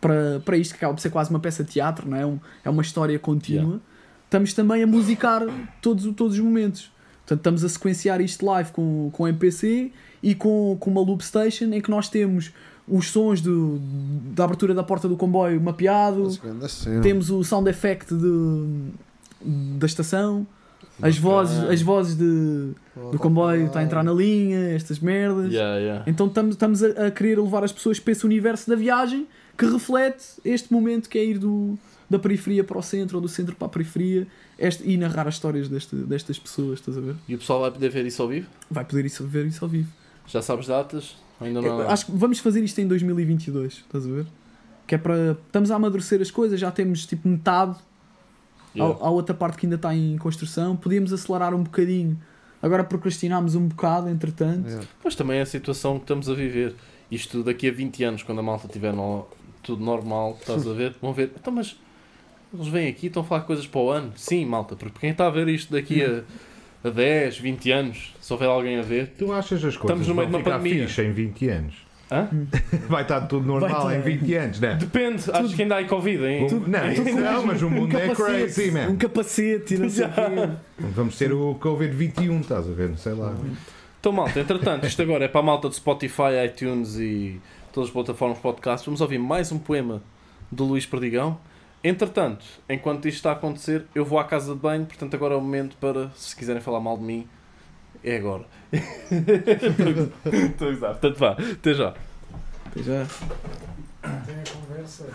para, para isto, que acaba por ser quase uma peça de teatro, não é? Um- é uma história contínua, estamos também a musicar todos, todos os momentos. Portanto, estamos a sequenciar isto live com, com MPC e com, com uma loop station em que nós temos os sons do, da abertura da porta do comboio mapeado, temos o sound effect de, da estação, as vozes, as vozes de, do comboio está a entrar na linha, estas merdas. Yeah, yeah. Então estamos, estamos a, a querer levar as pessoas para esse universo da viagem que reflete este momento que é ir do, da periferia para o centro ou do centro para a periferia este, e narrar as histórias deste, destas pessoas, estás a ver? E o pessoal vai poder ver isso ao vivo? Vai poder isso, ver isso ao vivo. Já sabes datas? Ainda não. Eu acho que vamos fazer isto em 2022, estás a ver? Que é para. Estamos a amadurecer as coisas, já temos tipo metade Yeah. Há, há outra parte que ainda está em construção. Podíamos acelerar um bocadinho. Agora procrastinámos um bocado, entretanto. Yeah. Pois também é a situação que estamos a viver. Isto daqui a 20 anos, quando a malta tiver no- tudo normal, estás a [LAUGHS] ver? Vão ver. Então, mas eles vêm aqui e estão a falar coisas para o ano? Sim, malta, porque quem está a ver isto daqui a, a 10, 20 anos, se houver alguém a ver. Tu achas as coisas Estamos no meio vão de uma ficar pandemia. fixe em 20 anos? Hã? [LAUGHS] Vai estar tudo normal em estar. 20 anos, né? Depende, acho que ainda há Covid, hein? Um- não, não, mas o mundo é crazy, um man. capacete e não sei o [LAUGHS] quê. Vamos ter o Covid-21, estás a ver? Sei lá. Então, malta, entretanto, isto agora é para a malta de Spotify, iTunes e todas as plataformas de podcast. Vamos ouvir mais um poema do Luís Perdigão. Entretanto, enquanto isto está a acontecer, eu vou à casa de banho, portanto agora é o momento para, se quiserem falar mal de mim, é agora. [LAUGHS] Estou a usar. Portanto vá, até já. Já. Tem a conversa.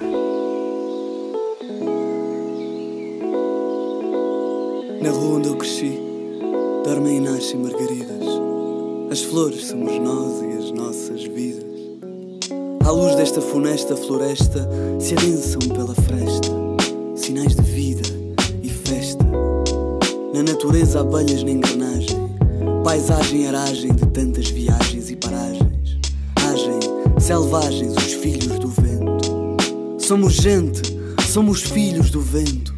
Na rua onde eu cresci, dormem e nascem margaridas. As flores somos nós e as nossas vidas. À luz desta funesta floresta, se adensam pela fresta sinais de vida e festa. Na natureza, abelhas na engrenagem, paisagem, aragem de tantas viagens e paragens. Agem, selvagens, os filhos do vento. Somos gente, somos filhos do vento.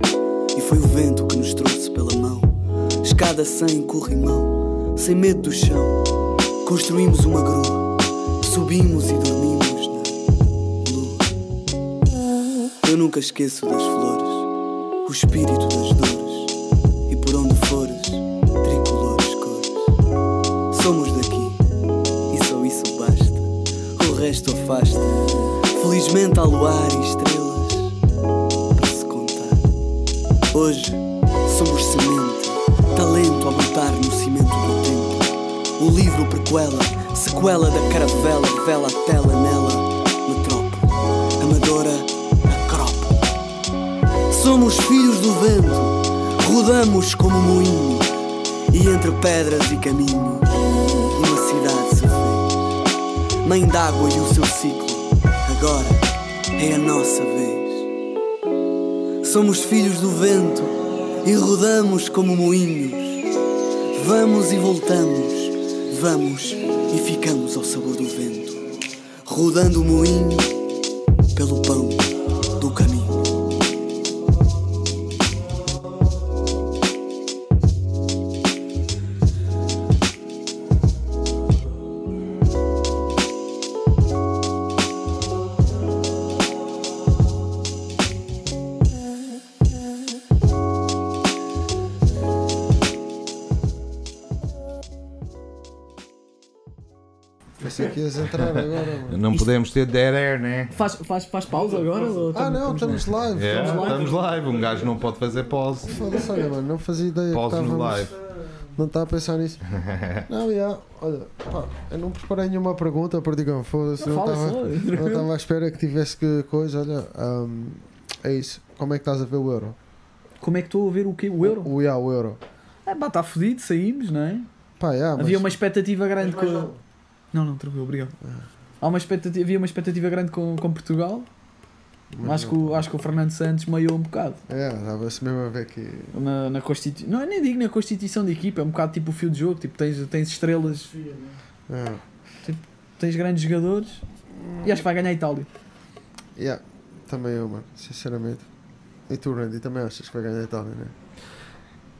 E foi o vento que nos trouxe pela mão. Escada sem corrimão, sem medo do chão. Construímos uma grua, subimos e dormimos Eu nunca esqueço das flores, o espírito das dores. E por onde fores, tricolores cores. Somos daqui, e só isso basta. O resto afasta. Felizmente há luar e estrelas para se contar. Hoje somos semente, talento a brotar no cimento do tempo. O livro prequela, sequela da caravela, vela a tela nela, Somos filhos do vento, rodamos como moinhos, e entre pedras e caminhos, uma cidade se fez. Mãe d'água e o seu ciclo, agora é a nossa vez. Somos filhos do vento e rodamos como moinhos. Vamos e voltamos, vamos e ficamos ao sabor do vento, rodando o moinho Podemos ter dead air, né? Faz, faz, faz pausa agora? ou Ah, não, estamos live. É, Estamos live. estamos live. Um gajo não pode fazer pause. Foda-se, olha, mano, não fazia ideia Pause que no live. Não estava a pensar nisso. [LAUGHS] Não, já, olha, pá, eu não preparei nenhuma pergunta, Perdigão, foda-se, Não estava à espera que tivesse que coisa, olha, ahm, é isso. Como é que estás a ver o euro? Como é que estou a ver o quê? O euro? O, já, o euro. É, pá, está fodido, saímos, não é? Pá, mas, Havia uma expectativa grande nada? Não, não, tranquilo, obrigado. Há uma expectativa, havia uma expectativa grande com, com Portugal Mas Acho que, o, acho que o Fernando Santos maiou um bocado. É, estava-se mesmo a ver que. Na, na constitu... Não, nem digo na constituição de equipa, é um bocado tipo o fio de jogo. Tipo, tens, tens estrelas, É. tens grandes jogadores e acho que vai ganhar a Itália. Yeah, também eu, mano, sinceramente. E tu, Randy, também achas que vai ganhar a Itália, né?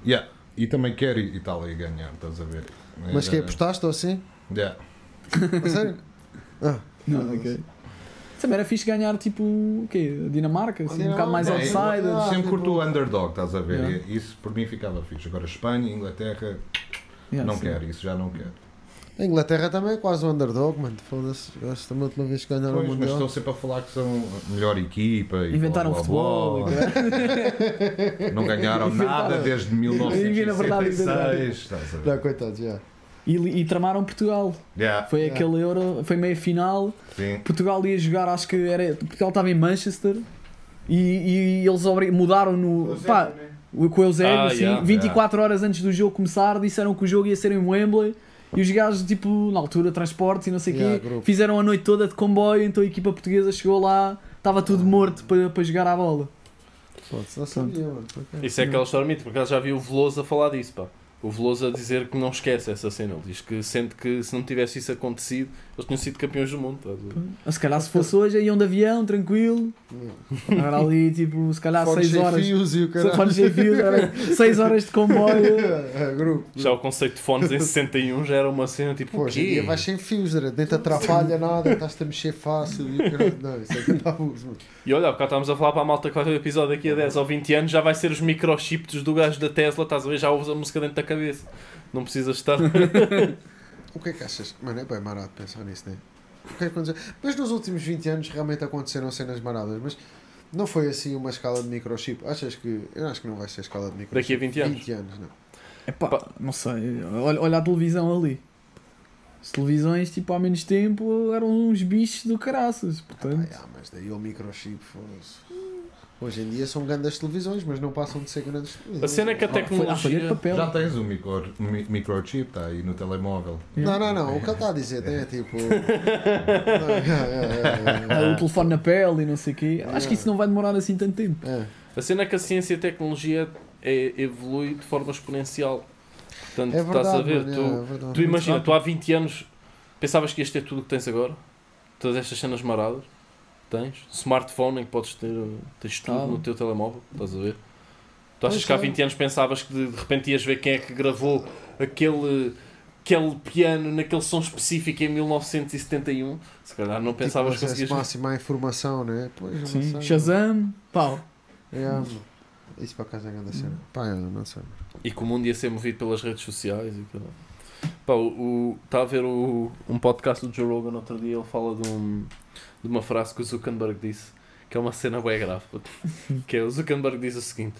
Yeah. E também quero Itália ganhar, estás a ver? Mas que Eh, apostaste ou assim? yeah. Sério? [LAUGHS] Ah, Não, ok. Também era fixe ganhar tipo o quê? A Dinamarca, assim, um bocado mais é, outsider. Ah, Sempre tipo- curto o underdog, estás a ver? Yeah. Isso por mim ficava fixe. Agora Espanha, Inglaterra, Yeah, não sim. quero, isso já não quero. a Inglaterra também é quase um underdog, mano. Foda-se. Acho também a última vez que ganharam o Pois, mas Mundial. estão sempre a falar que são a melhor equipa e Inventaram blá, blá, futebol. blá. caralho. Não ganharam [LAUGHS] Inventaram. nada desde E, na verdade, 1966. estás a ver? Já, coitados, já. E, e tramaram Portugal. Yeah, Foi Yeah. aquele Euro, foi meia final. sim. Portugal ia jogar, acho que era. Portugal estava em Manchester e, e eles mudaram no. Pá, o- com o Eusébio, Ah, sim, yeah. 24 horas antes do jogo começar, disseram que o jogo ia ser em Wembley. E os gajos, tipo, na altura, transportes e não sei o Yeah, quê, grupo. fizeram a noite toda de comboio. Então a equipa portuguesa chegou lá, estava tudo morto para, para jogar à bola. Não sabia, mano. Isso é aquela história mito, porque já vi o Veloso a falar disso, pá. O Veloso a dizer que não esquece essa cena. Ele diz que sente que se não tivesse isso acontecido, eles tinham sido campeões do mundo. estás a ver? Ah, Se calhar se fosse hoje, iam de avião, tranquilo. Era ali, tipo, se calhar Fones 6 sem horas. fios e o caralho. Fones sem fios, era 6 horas de comboio. [LAUGHS] É, grupo. Já o conceito de fones em 61 já era uma cena tipo. Pô, hoje em dia vais sem fios, nem te atrapalha nada, estás-te a mexer fácil e. Não, isso é que está abuso, mano. E olha, porque estávamos a falar para a malta que vai ter o episódio daqui a 10 ou 20 anos, já vai ser os microchips do gajo da Tesla, estás a ver? Já ouves a música dentro da cabeça. Não precisas estar. [LAUGHS] O que é que achas? Mano, é bem marado pensar nisso, né? O que é que aconteceu? Mas nos últimos 20 anos realmente aconteceram cenas maradas, mas não foi assim uma escala de microchip. Achas que. Eu acho que não vai ser escala de microchip. Daqui a 20 anos? 20 anos, não. Epá, não sei. Olha, olha a televisão ali. As televisões, tipo, há menos tempo eram uns bichos do caraças. Portanto, Ah, mas daí o microchip, foda-se. Hoje em dia são grandes televisões, mas não passam de ser grandes televisões. A cena é que a ah, ah, tecnologia. papel. Já tens o micro, mi- microchip, está aí no telemóvel. Não, não, não. O que ele está a dizer é tipo. Não, [LAUGHS] é, é, é, Ah, o telefone na pele e não sei o quê. Acho que isso não vai demorar assim tanto tempo. é. A cena é que a ciência e a tecnologia é, evolui de forma exponencial. Portanto, É estás a verdade, ver, mano, tu, é verdade. tu imagina, tu há 20 anos pensavas que ias ter tudo o que tens agora, todas estas cenas maradas, tens, smartphone em que podes ter tens tudo Tá. no teu telemóvel, estás a ver? Tu achas Pois que há é. 20 anos pensavas que de, repente ias ver quem é que gravou aquele, aquele piano naquele som específico em 1971? Se calhar não pensavas tipo, que acesso conseguias. máximo à informação, né? Pois, não Sim. sei. Shazam, pau. É, mano. Isso para casa é grande cena. Pá, eu não sei. E que o mundo ia ser movido pelas redes sociais e caralho. Pá, o, está a ver o, um podcast do Joe Rogan outro dia, ele fala de, um, de uma frase que o Zuckerberg disse, que é uma cena bem grave, [LAUGHS] que é o Zuckerberg diz o seguinte,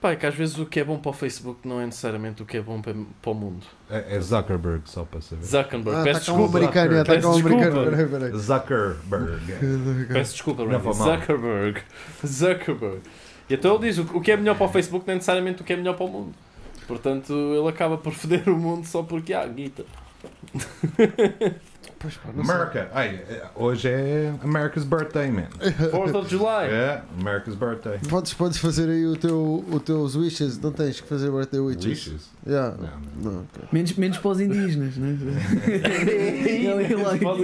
pá, é que às vezes o que é bom para o Facebook não é necessariamente o que é bom para, para o mundo. É, é Zuckerberg, só para saber. Zuckerberg, Ah, peço um desculpa, americano, está Peço com americano. desculpa. Peraí. Zuckerberg. peço desculpa, Não Randy. Zuckerberg, Zuckerberg. E então ele diz, o, o que é melhor para o Facebook não é necessariamente o que é melhor para o mundo. Portanto, ele acaba por [LAUGHS] foder o mundo só porque há guita. [LAUGHS] Pois pá, não sei. America. Ai, hoje é America's birthday, man. [LAUGHS] 4th of July. É, America's birthday. Podes, podes fazer aí o teu, o teus wishes, não tens que fazer birthday wishes. Wishes. Yeah. Não, Não, ok. Menos, menos para os indígenas, né? [LAUGHS] Os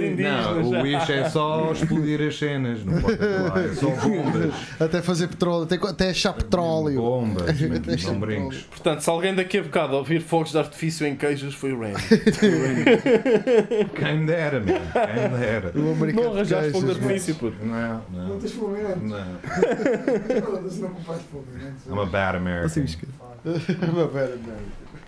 indígenas. Não, o wish é só explodir as cenas, não pode atuar, é só bombas. [LAUGHS] Até fazer petróleo, até, até achar petróleo. Bombas, Até achar não brinques. Portanto, se alguém daqui a bocado ouvir fogos de artifício em queijos, foi o Randy. [LAUGHS] Quem dera, man, quem dera. O americano Não arranjaste fogo de artifício, puto. Não, Não não, tens foguetes. não. Foda-se, não compraste foguetes. I'm a bad American.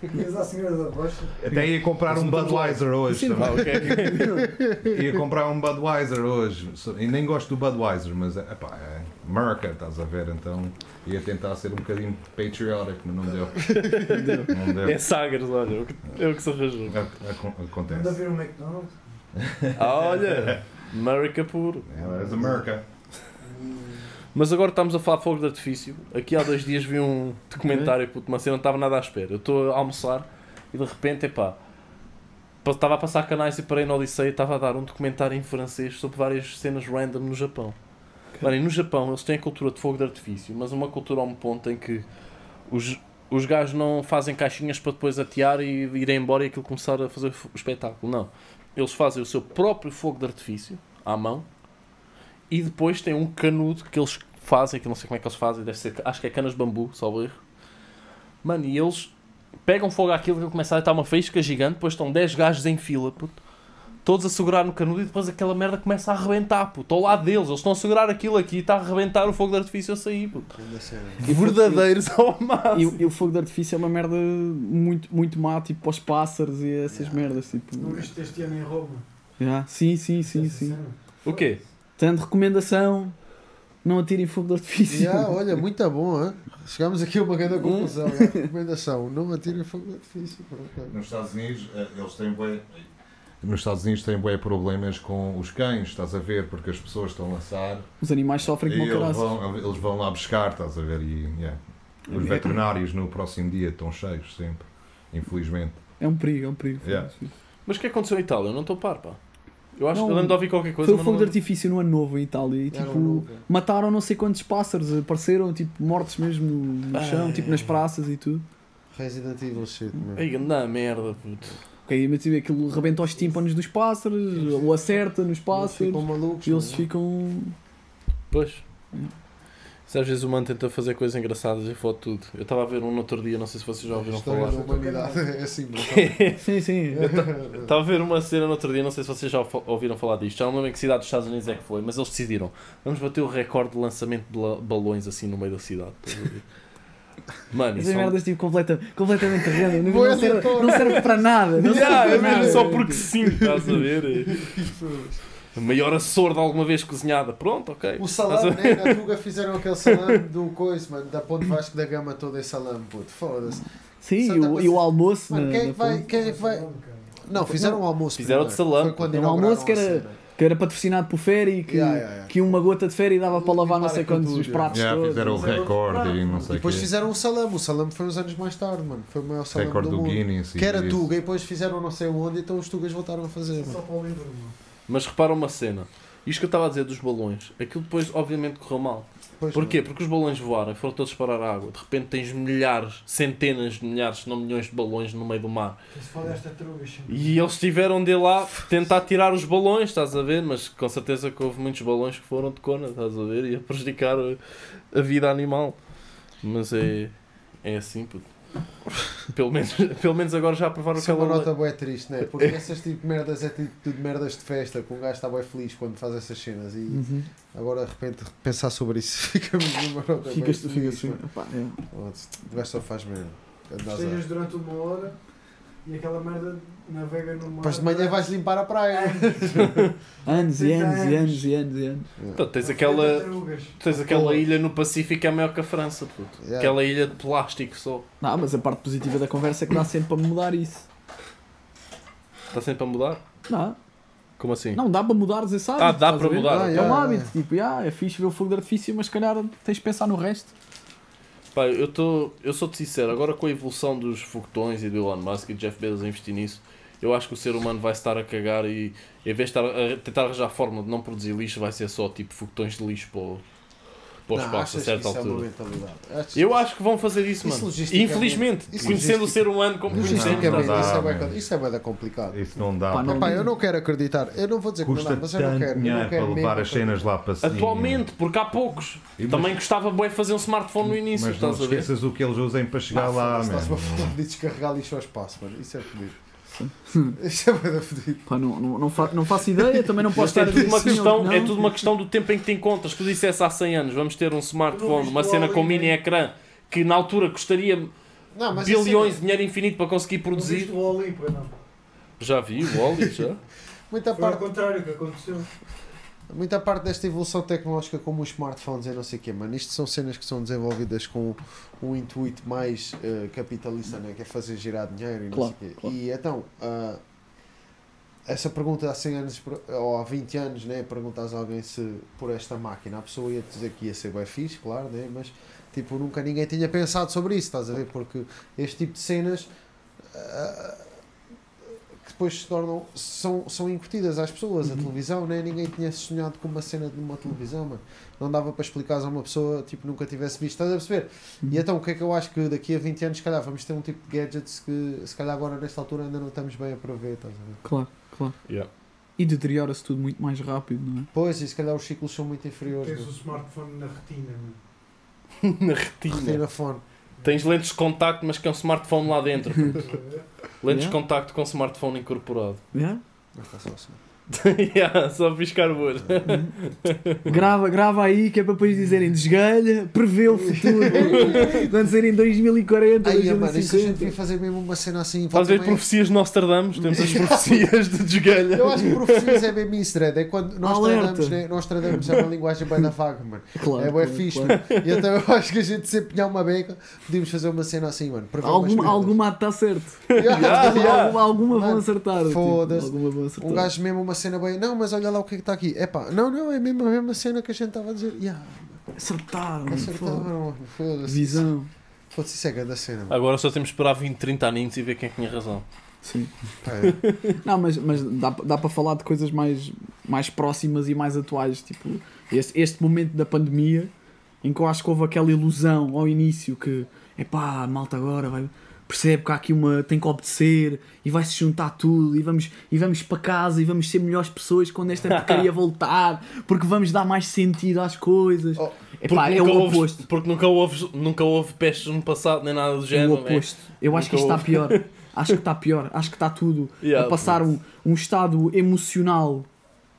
Bocha. Até [LAUGHS] ia comprar um Budweiser hoje Sim, Ah, também. Ia comprar um Budweiser hoje. E nem gosto do Budweiser, mas é, epá, é America, estás a ver? Então ia tentar ser um bocadinho patriotic, mas não deu. [LAUGHS] Não deu. É Sagres, olha, é o que- é o que se arranjou. Acontece. ver um McDonald's. Ah, olha, America puro. É, és America. Mas agora estamos a falar de fogo de artifício. Aqui há dois dias vi um [LAUGHS] documentário, puto, uma cena, não estava nada à espera. Eu estou a almoçar e de repente, epá, estava a passar canais e parei na Odisseia e estava a dar um documentário em francês sobre várias cenas random no Japão. Mano, e no Japão eles têm a cultura de fogo de artifício, mas uma cultura a um ponto em que os, os gajos não fazem caixinhas para depois atear e irem embora e aquilo começar a fazer o espetáculo. Não. Eles fazem o seu próprio fogo de artifício à mão e depois tem um canudo que eles fazem, que eu não sei como é que eles fazem, deve ser, acho que é canas de bambu, salvo erro. Mano, e eles pegam fogo àquilo que começa a estar uma faísca gigante, depois estão 10 gajos em fila, puto, todos a segurar no canudo e depois aquela merda começa a arrebentar, puto, ao lado deles, eles estão a segurar aquilo aqui e está a arrebentar o fogo de artifício a sair, puto. Cena. Verdadeiros ao máximo. E, e o fogo de artifício é uma merda muito, muito má, tipo para os pássaros e essas merdas. Tipo, Não viste este ano em Roma? Já, Sim, sim, sim, sim. O quê? Portanto, recomendação: não atirem fogo de artifício. Já, olha, muito bom, hein? Chegámos aqui a uma grande conclusão. já. Recomendação: não atirem fogo de artifício. Nos Estados Unidos, eh, eles têm bué... Nos Estados Unidos têm bué problemas com os cães, estás a ver? Porque as pessoas estão a lançar Os animais sofrem como eles vão, eles vão lá buscar, estás a ver? E, yeah. Os É- veterinários no próximo dia estão cheios sempre, infelizmente. É um perigo, é um perigo. Yeah. Mas o que aconteceu em Itália? Eu não estou par, pá. Eu acho Não, que eu lembro de ouvir qualquer coisa, Foi o fogo não de artifício no ano novo em Itália e tipo, novo. mataram não sei quantos pássaros, apareceram tipo mortos mesmo no, no chão, Ai. tipo nas praças e tudo. Resident Evil shit, meu. Ai, merda, puto. Ok, mas tipo, aquilo rebenta os tímpanos dos pássaros, ou acerta nos Eles pássaros, ficam malucos. e eles meu. ficam. Pois. Se às vezes o mano tenta fazer coisas engraçadas e fode tudo. Eu estava a ver um no outro dia, não sei se vocês já ouviram História falar. da humanidade é assim, [LAUGHS] meu. Sim, sim. Estava a ver uma cena no outro dia, não sei se vocês já ouviram falar disto. Já não lembro em que cidade dos Estados Unidos é que foi, mas eles decidiram. Vamos bater o recorde de lançamento de balões assim no meio da cidade. [LAUGHS] Mano, Essas isso é um- merdas tipo completa, completamente random, não, não, serve, não serve para nada. Não [LAUGHS] serve Yeah, é para mesmo nada. só porque sim, estás a ver? A maior açorda alguma vez cozinhada. Pronto, ok. O salame, né? Na Tuga fizeram aquele salame do coisa, mano, da Ponte Vasco da Gama toda em salame, puto. Foda-se. Sim, Só e o, e o almoço Mano, na- quem é que vai. Quem é que vai. Não, fizeram um almoço. Fizeram de primeiro. salame. Foi quando Era um almoço que era- que era patrocinado por Ferry que, Yeah, yeah, yeah. que uma gota de Ferry dava para lavar não sei quantos os pratos Yeah, todos. fizeram o recorde e não sei E o depois quê. fizeram o salame. O salame foi uns anos mais tarde, mano. Foi o maior salame Recorde do do mundo. Guinness. Que era isso. Tuga e depois fizeram não sei onde, então os Tugas voltaram a fazer, Só mano. para o livro, mano. Mas repara uma cena. Isto que eu estava a dizer dos balões, aquilo depois obviamente correu mal. Pois, Porquê? Porque os balões voaram e foram todos parar a água. De repente tens milhares, centenas de milhares, se não milhões de balões no meio do mar. E eles tiveram de ir lá tentar tirar os balões, estás a ver? Mas com certeza que houve muitos balões que foram de cona, estás a ver? E a prejudicar a, a vida animal. Mas é, é assim, puto. Pelo menos, [LAUGHS] pelo menos agora já aprovaram Isso é uma aquela nota bué triste, né? Porque essas tipo de merdas é tipo tudo merdas de festa, que um gajo está bem feliz quando faz essas cenas e Uhum. agora de repente pensar sobre isso [LAUGHS] fica-me numa nota bué Ficas, feliz, ficas, mano. pá, é. O gajo só faz merda. Estejas durante uma hora e aquela merda navega no mar. Depois de manhã vais limpar a praia. [LAUGHS] Anos e 30 anos e anos. e anos e anos. Então, tens aquela, tens aquela ilha no Pacífico que é maior que a França, puto. Yeah. Aquela ilha de plástico só. Não, mas a parte positiva da conversa é que dá sempre para mudar isso. Está sempre a mudar? Não, Como assim? não dá para mudar esse hábito. Ah, dá para mudar, Ah, É um yeah. hábito, tipo, yeah, é fixe ver o fogo de artifício, mas se calhar tens de pensar no resto. Pá, eu, tô, eu sou-te sincero, agora com a evolução dos foguetões e do Elon Musk e Jeff Bezos a investir nisso, eu acho que o ser humano vai estar a cagar e em vez de estar a tentar arranjar a forma de não produzir lixo, vai ser só tipo foguetões de lixo para para o espaço a certa é altura. mentalidade? Achas- Eu acho que vão fazer isso, Isso mano. logisticamente- Infelizmente, isso conhecendo o ser humano como conhecemos, Logisticamente, Não dá, isso é isso é da complicado. Isso não dá. Pá, não- Epá, eu não quero acreditar. Eu não vou dizer que não Custa dá, mas eu não quero. Não quero para levar as cenas lá para cima. Atualmente, porque há poucos. Mas- Também gostava bem de fazer um smartphone no início, Mas não esqueças o que eles usem para chegar lá, Estás-me a falar de descarregar lixo ao espaço, mano. Isso é fodido. [LAUGHS] Isso é da fodido. Pá, não, não, não, fa- não faço ideia, também não [LAUGHS] posso é estar a tudo, dizer uma questão, não. é tudo uma questão do tempo em que te encontras. Tu dissesse há 100 anos, vamos ter um smartphone, uma cena com mini ecrã, que na altura custaria Não, mas bilhões de isso dinheiro infinito para conseguir Não produzir. viste o Oli, pois não. Já vi, o Wally, já. é, [LAUGHS] muita Foi ao parte, contrário que aconteceu. Muita parte desta evolução tecnológica, como os smartphones e não sei o quê, mano. Isto são cenas que são desenvolvidas com um intuito mais eh, capitalista, né? que é fazer girar dinheiro e não Claro, sei o quê. claro. E então, ah, essa pergunta há 100 anos ou há 20 anos, né? perguntas a alguém se por esta máquina, a pessoa ia dizer que ia ser bem fixe, claro, né? mas tipo, nunca ninguém tinha pensado sobre isso, estás a ver? Porque este tipo de cenas que depois se tornam, são, são incutidas às pessoas, a televisão, né? ninguém tinha sonhado com uma cena de uma televisão, mano. não dava para explicar a uma pessoa, tipo, nunca tivesse visto, estás a perceber? E então o que é que eu acho que daqui a 20 anos, se calhar, vamos ter um tipo de gadgets que se calhar agora nesta altura ainda não estamos bem a prever, estás a ver? Claro, claro. Yeah. E deteriora-se tudo muito mais rápido, não é? Pois, e se calhar os ciclos são muito inferiores. Tens o smartphone na retina, mano. [LAUGHS] Na retina. Retina fone. Tens lentes de contacto, mas que é um smartphone lá dentro. [LAUGHS] Lentes Yeah. de contacto com smartphone incorporado. Yeah? Está [LAUGHS] yeah, só piscar o olho. Grava, grava aí que é para depois dizerem desgalha, prevê o futuro. [LAUGHS] Quando ser em 2040, Aí, mano, se a gente 2050. vir fazer mesmo uma cena assim, Estás a volta ver meia- profecias de Nostradamus? Temos as [LAUGHS] profecias de desgalha. Eu acho que profecias é mesmo isso. É quando nós tradamos, né? nós tradamos é uma linguagem bem da vaga, mano. Claro, é bué claro, fixe, claro. E então eu acho que a gente se empenhar uma beca, podíamos fazer uma cena assim, mano. umas Alguma, estar certo. Yeah, yeah. Alguma, alguma vão Mano, acertar. tipo, foda-se. alguma vão acertar. Um gajo mesmo uma cena bem. Não, mas olha lá o que é que está aqui. Epá, não, não, é mesmo a mesma cena que a gente estava a dizer. Yeah, Acertaram. foda-se. acertaram. Foda-se. Visão. Foda-se, isso é grande cena, mano. Agora só temos que esperar 20, 30 aninhos e ver quem é que tinha razão. Sim. Pá, é. [LAUGHS] Não, mas, mas dá, dá para falar de coisas mais, mais próximas e mais atuais. Tipo, este, este momento da pandemia em que eu acho que houve aquela ilusão ao início que epá, a malta agora vai, percebe que há aqui uma. tem que obedecer e vai se juntar tudo e vamos, e vamos para casa e vamos ser melhores pessoas quando esta porcaria [LAUGHS] voltar porque vamos dar mais sentido às coisas. Oh, Epá, é o houve- oposto. porque nunca houve, nunca houve pestes no passado, nem nada do É género. o oposto. Eu acho que Nunca isto está pior. [LAUGHS] Acho que está pior. Acho que está tudo Yeah, a passar um, um estado emocional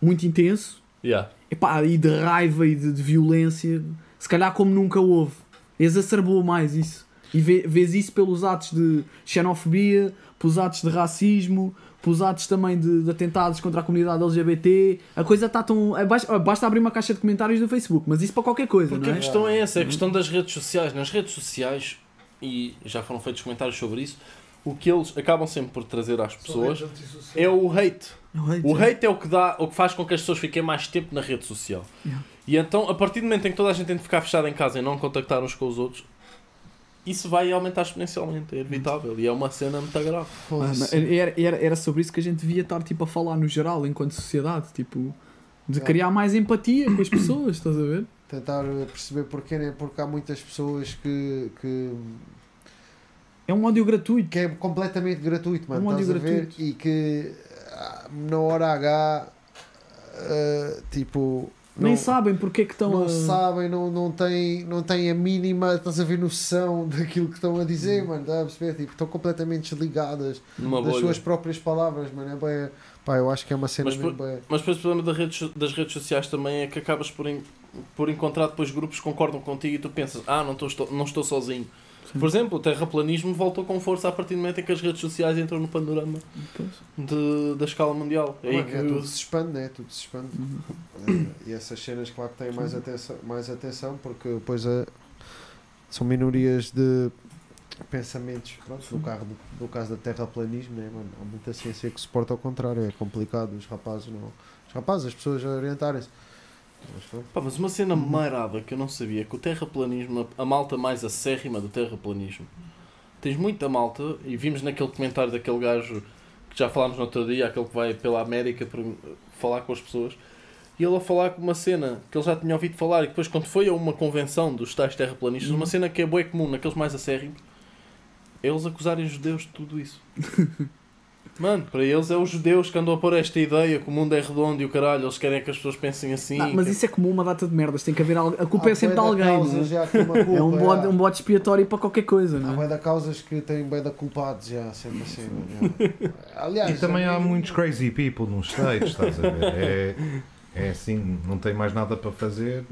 muito intenso Yeah. epá, e de raiva e de, de violência, se calhar como nunca houve. Exacerbou mais isso. E vê- vês isso pelos atos de xenofobia, pelos atos de racismo, pelos atos também de, de atentados contra a comunidade LGBT. A coisa está tão. é, Basta, basta abrir uma caixa de comentários do Facebook, mas isso para qualquer coisa, Porque não a é? questão é essa, é a questão das redes sociais. Nas redes sociais, e já foram feitos comentários sobre isso, o que eles acabam sempre por trazer às pessoas é o hate. O hate é o que, dá, o que faz com que as pessoas fiquem mais tempo na rede social. Yeah. E então, a partir do momento em que toda a gente tem de ficar fechada em casa e não contactar uns com os outros, isso vai aumentar exponencialmente, é inevitável. E é uma cena muito grave. Mas Era, era, era sobre isso que a gente devia estar tipo, a falar no geral, enquanto sociedade, tipo, de criar mais empatia com as pessoas, estás a ver? Tentar perceber porquê, né? Porque há muitas pessoas que, que, É um ódio gratuito. que é completamente gratuito, mano. Um ódio estás a ver? gratuito. E que ah, na hora H, ah, tipo. Nem não- sabem porque é que estão não a... sabem, não, não, têm, não têm a mínima, estás a ver, noção daquilo que estão a Hum. dizer, mano, estás a perceber? Tipo, estão completamente desligadas Numa das bolha. suas próprias palavras, mano, é bem, pá, eu acho que é uma cena Mas mesmo bem, Mas depois o problema das redes, das redes sociais também é que acabas por, por encontrar depois grupos que concordam contigo e tu pensas, ah, não estou, não estou sozinho. Por exemplo, o terraplanismo voltou com força a partir do momento em que as redes sociais entram no panorama de, da escala mundial. É aí que é, tudo se expande, né? Tudo se expande. Uhum. Eh, e essas cenas, claro que têm mais atenção, mais atenção porque depois eh, são minorias de pensamentos. Pronto, no, carro, no caso do terraplanismo, né, mano? há muita ciência que suporta ao contrário. É complicado os rapazes, não. Os rapazes, as pessoas orientarem-se. Pá, mas uma cena marada que eu não sabia, que o terraplanismo, a malta mais acérrima do terraplanismo, tens muita malta, e vimos naquele comentário daquele gajo que já falámos no outro dia, aquele que vai pela América para falar com as pessoas, e ele a falar com uma cena que ele já tinha ouvido falar, e depois quando foi a uma convenção dos tais terraplanistas, uma cena que é boa comum naqueles mais acérrimos, é eles acusarem os judeus de tudo isso. [LAUGHS] Mano, para eles é os judeus que andam a pôr esta ideia que o mundo é redondo e o caralho, eles querem que as pessoas pensem assim. Não, mas que- isso é comum uma data de merdas. Tem que haver algo. A culpa Há é sempre de alguém. causas é? culpa, É um bode, já. um bode expiatório para qualquer coisa, Há não é? bué de causas que têm bem da culpados já, sempre assim. já. [LAUGHS] Aliás, E também há muitos crazy people nos States, estás a ver? É, é assim, não tem mais nada para fazer.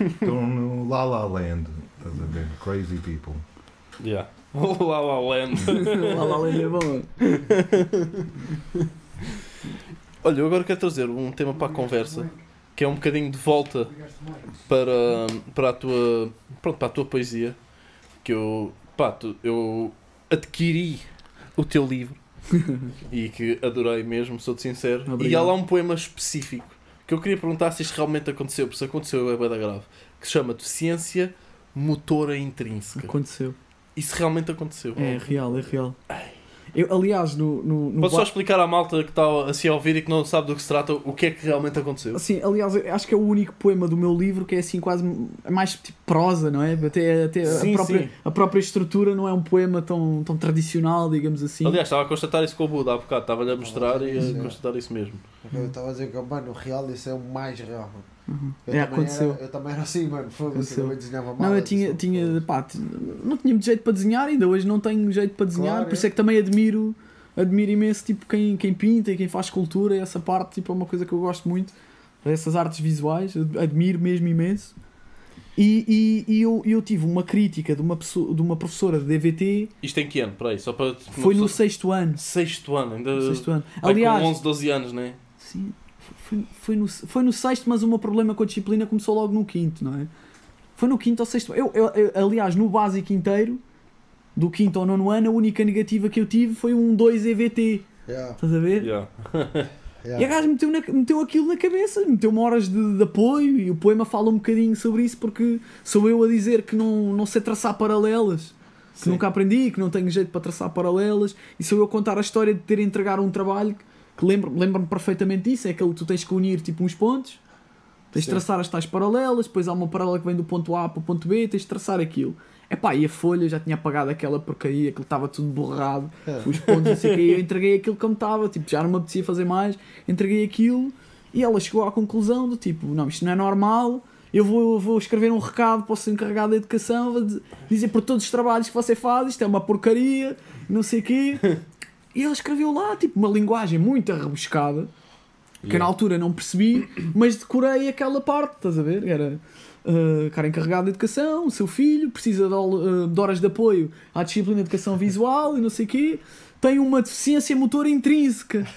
Estão no La La Land, estás a ver? Crazy people. Yeah. [LAUGHS] La La Land. Lá, lá, lá, é bom. Olha, eu agora quero trazer um tema para a conversa que é um bocadinho de volta para, para, a, tua, pronto, para a tua poesia. Que eu, pá, tu- eu adquiri o teu livro [LAUGHS] e que adorei mesmo, sou-te sincero. E há Obrigado. lá um poema específico que eu queria perguntar se isto realmente aconteceu, porque se aconteceu é bem da grave, que se chama Deficiência Motora Intrínseca. Aconteceu. Isso realmente aconteceu. É real, é real. Eu, aliás, no, no, no Podes só explicar à malta que está assim a ouvir e que não sabe do que se trata o que é que realmente aconteceu? Assim, aliás, acho que é o único poema do meu livro que é assim quase é mais tipo prosa, não é? Até, até Sim, a, própria, sim. a própria estrutura não é um poema tão, tão tradicional, digamos assim. Aliás, estava a constatar isso com o Buda há bocado, estava-lhe a mostrar e Sim. a constatar isso mesmo. Eu estava a dizer que, mano, o real isso é o mais real, mano. Uhum. Eu, É, também aconteceu. Era, eu também era assim, mano. Aconteceu. eu também desenhava mal. Não, eu tinha, tinha pá, não tinha muito jeito para desenhar, ainda hoje não tenho jeito para desenhar, Claro, por é. isso é que também admiro, admiro imenso tipo, quem, quem pinta e quem faz escultura, essa parte tipo, é uma coisa que eu gosto muito, essas artes visuais, ad- admiro mesmo imenso. E, e, e eu, eu tive uma crítica de uma, pessoa, de uma professora de DVT, Isto em que ano? Peraí, só para. foi no sexto ano. sexto ano, ainda. sexto ano. Aliás, com 11, 12 anos, não é? Sim, foi, foi, no, foi no sexto, mas o meu problema com a disciplina começou logo no quinto, não é? Foi no quinto ou sexto. Eu, eu, eu- aliás, no básico inteiro, do quinto ao nono ano, a única negativa que eu tive foi um 2 EVT. Yeah, Estás a ver? Yeah. [LAUGHS] E a yeah. gaja meteu, na- meteu aquilo na cabeça, meteu-me horas de, de apoio e o poema fala um bocadinho sobre isso porque sou eu a dizer que não, não sei traçar paralelas. Que Sim. nunca aprendi, que não tenho jeito para traçar paralelas, e sou eu a contar a história de ter entregar um trabalho que, que lembro- lembro-me perfeitamente disso, é aquele que tu tens que unir tipo uns pontos, tens de traçar as tais paralelas, depois há uma paralela que vem do ponto A para o ponto B, tens de traçar aquilo. Epá, e a folha já tinha apagado aquela porcaria, aquilo estava tudo borrado, os pontos, não sei o quê, eu entreguei aquilo como estava, tipo, já não me apetecia fazer mais, entreguei aquilo, e ela chegou à conclusão do tipo, não, isto não é normal, eu vou, vou escrever um recado para o seu encarregado de educação, vou dizer por todos os trabalhos que você faz, isto é uma porcaria, não sei o quê. [LAUGHS] E ele escreveu lá, tipo, uma linguagem muito rebuscada, que eu na altura não percebi, mas decorei aquela parte, estás a ver? Era uh, cara encarregado de educação, o seu filho precisa de, uh, de horas de apoio à disciplina de educação visual e não sei o quê. Tem uma deficiência motora intrínseca. [LAUGHS]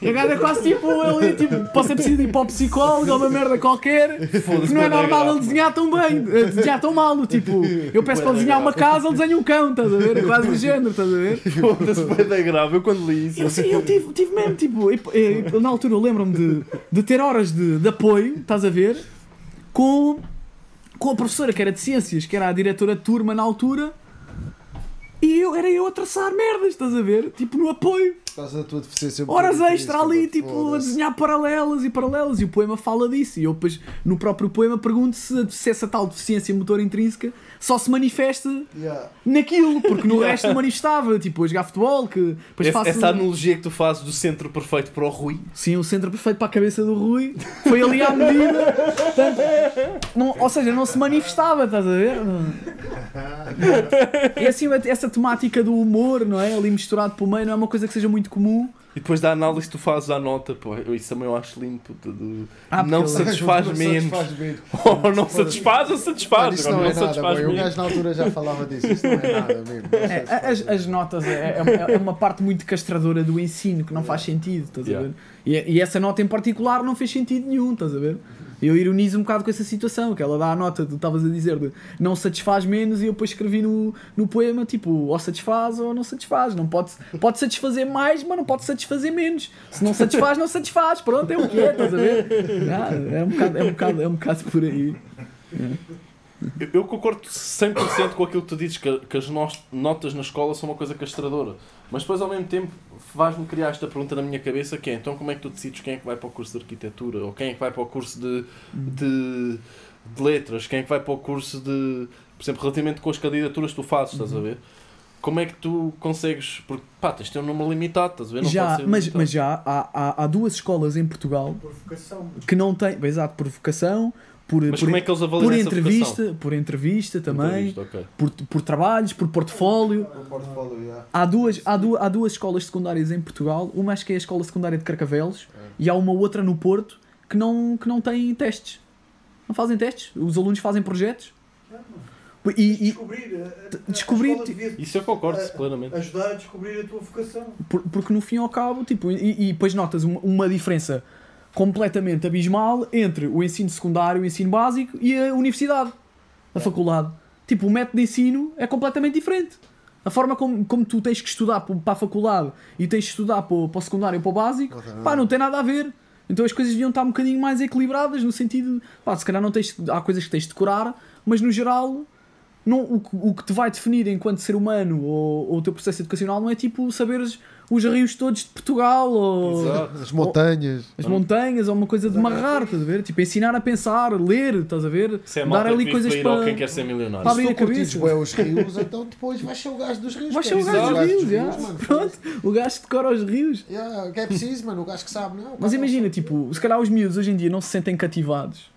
a gaja é quase tipo, ele tipo, pode ser preciso ir para o psicólogo ou uma merda qualquer. Que não é normal ele desenhar tão bem, eh, desenhar tão mal. Tipo, eu peço para desenhar uma casa, ele desenha um cão, estás a ver? É quase do género, estás a ver? Foda-se, foi da grave. Eu quando li isso. Eu, sim, eu tive, tive mesmo, tipo, e- e- na altura eu lembro-me de, de ter horas de, de apoio, estás a ver, com, com a professora que era de ciências, que era a diretora de turma na altura, e eu, era eu a traçar merdas, estás a ver, tipo, no apoio. Da tua deficiência. Horas extra ali, intrínseca, tipo, a desenhar paralelas e paralelas, e o poema fala disso, e eu depois, no próprio poema, pergunto se, se essa tal deficiência motora intrínseca só se manifesta Yeah. naquilo, porque no [LAUGHS] resto não manifestava, tipo, a jogar futebol, que depois Essa, faço... essa analogia que tu fazes do centro perfeito para o Rui. Sim, o centro perfeito para a cabeça do Rui foi ali à medida. Portanto, não, ou seja, não se manifestava, estás a ver? [LAUGHS] E assim, essa temática do humor, não é? Ali misturado pelo meio, não é uma coisa que seja muito comum. E depois da análise tu fazes à nota, pô, eu- isso também eu acho lindo, puta, de- Ah, não satisfaz Não menos. [LAUGHS] Ou não satisfaz ou satisfaz. isso agora não é nada, satisfaz boy. O menos. gajo na altura já falava disso. Isso não é nada mesmo. Não É, as, as notas é, é- é uma parte muito castradora do ensino que não faz sentido, estás a Yeah. ver? E, e essa nota em particular não fez sentido nenhum, estás a ver? Eu ironizo um bocado com essa situação, que ela dá a nota, tu estavas a dizer, de não satisfaz menos, e eu depois escrevi no, no poema, tipo, ou satisfaz ou não satisfaz. Não pode, pode satisfazer mais, mas não pode satisfazer menos. Se não satisfaz, não satisfaz. Pronto, é o que é, estás a ver? Ah, é, um bocado, é, um bocado, é um bocado por aí. Eu, eu concordo 100% com aquilo que tu dizes, que, que as notas na escola são uma coisa castradora. Mas depois, ao mesmo tempo, faz-me criar esta pergunta na minha cabeça, que é, então como é que tu decides quem é que vai para o curso de arquitetura? Ou quem é que vai para o curso de, de, de letras? Quem é que vai para o curso de... Por exemplo, relativamente com as candidaturas que tu fazes, estás a ver? Como é que tu consegues... Porque, pá, tens de ter um número limitado, estás a ver? Não já, pode ser mas, limitado. mas já há, há, há duas escolas em Portugal Por vocação. que não têm, exato, por vocação, por, Mas por, como é que eles avaliam por essa entrevista, por entrevista também, Entrevista, ok. por, por trabalhos, por portfólio. O portfólio, yeah. Há duas, há, duas, há duas escolas secundárias em Portugal, uma acho que é a escola secundária de Carcavelos e há uma outra no Porto que não, que não tem testes. Não fazem testes, os alunos fazem projetos. E, e- Descobrir. a- a- a descobrir, devia Isso eu concordo a- plenamente. Ajudar a descobrir a tua vocação. por- porque no fim e ao cabo, tipo, e, e depois notas uma, uma diferença completamente abismal entre o ensino secundário, o ensino básico e a universidade, a faculdade. Tipo, o método de ensino é completamente diferente. A forma como, como tu tens que estudar para a faculdade e tens que estudar para o, para o secundário e para o básico, pá, não tem nada a ver. Então as coisas deviam estar um bocadinho mais equilibradas no sentido, pá, se calhar não tens, há coisas que tens de decorar, mas no geral não, o, que- o que te vai definir enquanto ser humano ou, ou o teu processo educacional não é tipo saberes os rios todos de Portugal ou Exato. As montanhas. as montanhas ou uma coisa de marrar, estás a ver? Tipo, ensinar a pensar, ler, estás a ver? Isso é Dar ali coisas para para- quem quer ser milionário. para Se abrir tu a cabeça. bué os rios, então depois vais ser o gajo dos rios. Vais ser quer o gajo dos rios, já. mano. Pronto, o gajo que decora os rios. Yeah, que é preciso, mano, o gajo que sabe, não. Mas imagina, tipo, se calhar os miúdos hoje em dia não se sentem cativados.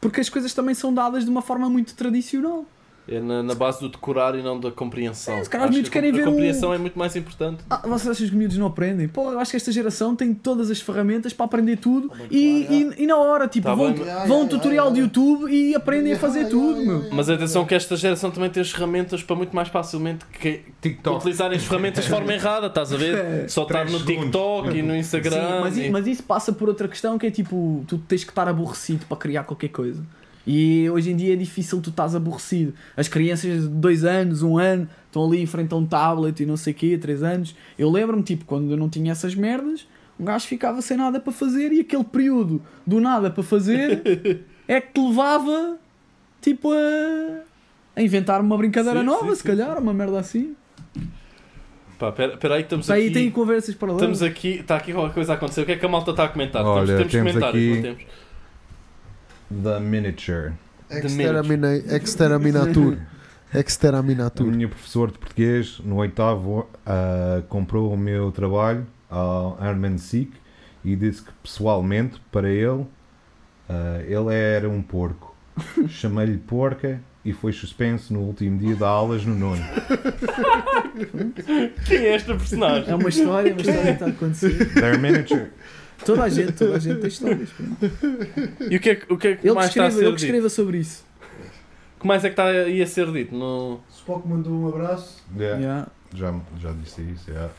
Porque as coisas também são dadas de uma forma muito tradicional. É na, na base do decorar e não da compreensão. É, se calhar os Acho miúdos que a, querem a ver um- compreensão é muito mais importante. Ah, vocês acham que os miúdos não aprendem? Pô, eu acho que esta geração tem todas as ferramentas para aprender tudo bem, e, claro, e, e na hora, tipo, Tá vão, bem, vão a um Yeah, tutorial yeah, de YouTube e aprendem a fazer Yeah, tudo, yeah, meu. yeah, Mas atenção que esta geração também tem as ferramentas para muito mais facilmente que TikTok. utilizarem as ferramentas de forma errada, estás a ver? [LAUGHS] Só estar no. TikTok e no Instagram. Sim, mas, e- mas isso passa por outra questão que é tipo, tu tens que estar aborrecido para criar qualquer coisa. E hoje em dia é difícil tu estás aborrecido. As crianças de 2 anos, 1 um ano, estão ali em frente a um tablet e não sei o quê, 3 anos. Eu lembro-me, tipo, quando eu não tinha essas merdas, um gajo ficava sem nada para fazer e aquele período do nada para fazer [LAUGHS] é que te levava, tipo, a, a inventar uma brincadeira Sim, nova, sim, se sim, calhar, uma merda assim. Pá, pera, pera aí, estamos Aí aqui. tem conversas para lá. Estamos aqui, está aqui qualquer coisa a acontecer. O que é que a malta está a comentar? Olha, temos, temos temos comentários, aqui- não temos? The Miniature. Extermina- Exterminatur. [LAUGHS] Exterminatur. minha professora de português, no oitavo, ah, comprou o meu trabalho ao Herman Sick e disse que pessoalmente, para ele, ah, ele era um porco. [LAUGHS] Chamei-lhe porca e foi suspenso no último dia de aulas no nono. Quem é esta personagem? É uma história, uma história que está a acontecer. The Miniature. Toda a gente, toda a gente tem histórias. E o que é, que- o que, é que Ele que mais está a escreva, ser ele que dito? escreva sobre isso. O que mais é que está aí a ser dito? No... Spock mandou um abraço. Yeah, Yeah, já, já disse isso. yeah.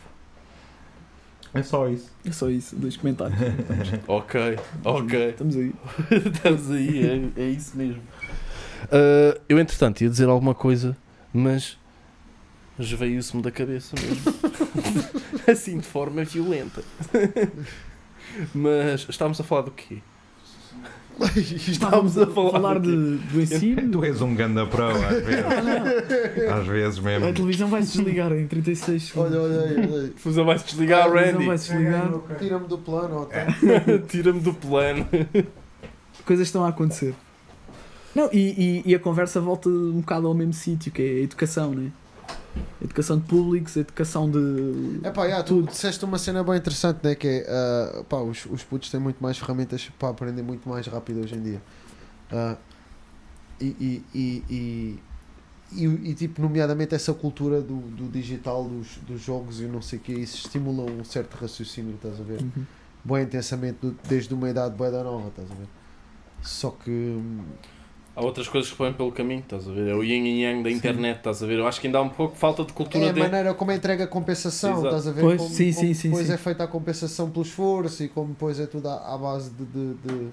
É só isso. é só isso, dois comentários. [LAUGHS] Ok, ok. Estamos aí. [LAUGHS] Estamos aí, é, é isso mesmo. Ah, eu, entretanto, ia dizer alguma coisa, mas veio-se-me da cabeça mesmo. [LAUGHS] assim, de forma violenta. Mas estávamos a falar do quê? Estávamos a falar, de, do ensino. Tu és um ganda pro, às vezes. Às vezes A mesmo. televisão vai se desligar em 36 segundos. Olha, olha olha aí. A fusão vai-se desligar, a televisão Randy. vai se desligar. Tira-me do plano, ó, tá? [LAUGHS] Tira-me do plano. Coisas estão a acontecer. Não, e, e, e a conversa volta um bocado ao mesmo sítio, que é a educação, né? Educação de públicos, educação de. É pá, yeah, tu disseste uma cena bem interessante, né? Que é, ah, pá, os, os putos têm muito mais ferramentas para aprender muito mais rápido hoje em dia. Ah, e, e, e, e, tipo, nomeadamente essa cultura do, do digital, dos, dos jogos e não sei o que, isso estimula um certo raciocínio, estás a ver? Uhum. Bem intensamente, desde uma idade bem da nova, estás a ver? Só que. Há outras coisas que põem pelo caminho, estás a ver? É o yin e yang da internet, estás a ver? Eu acho que ainda há um pouco falta de cultura É a de... maneira como é entregue a compensação, Exato. estás a ver? Pois, como, sim, como sim, sim, depois sim. é feita a compensação pelo esforço e como depois é tudo à, à base de, de, de,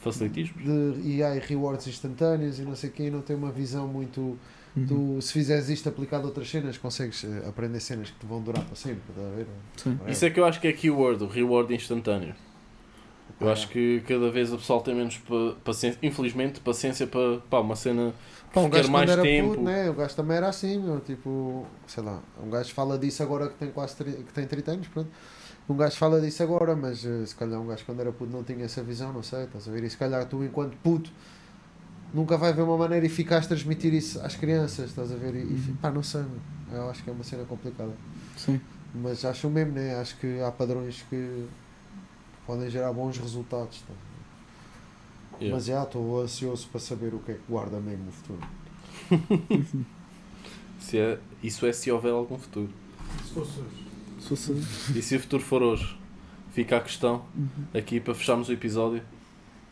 facilitismo. de e há rewards instantâneos e não sei o quê, e não tem uma visão muito. Uhum. Tu, se fizeres isto aplicado a outras cenas, consegues eh, aprender cenas que te vão durar para sempre, estás a ver? Sim. Isso é que eu acho que é keyword, o reward instantâneo. Eu acho que cada vez o pessoal tem menos pa- paciência, infelizmente, paciência para pá, uma cena Pá, um que quer gajo mais era tempo. puto, né? O gajo também era assim, meu, tipo, sei lá, um gajo fala disso agora que tem quase tri- que tem 30 anos, pronto. Um gajo fala disso agora, mas eh, se calhar um gajo quando era puto não tinha essa visão, não sei, estás a ver? E se calhar tu enquanto puto nunca vai ver uma maneira eficaz de transmitir isso às crianças, estás a ver? E, e Uhum. pá, não sei, meu. eu acho que é uma cena complicada. Sim. Mas acho o mesmo, né? Acho que há padrões que podem gerar bons resultados. tá? Yeah. Mas já estou ansioso para saber o que é que guarda mesmo no futuro. [LAUGHS] Se é, isso é se houver algum futuro. Se fosse hoje. Se fosse- E se o futuro for hoje? Fica a questão Uhum. aqui para fecharmos o episódio.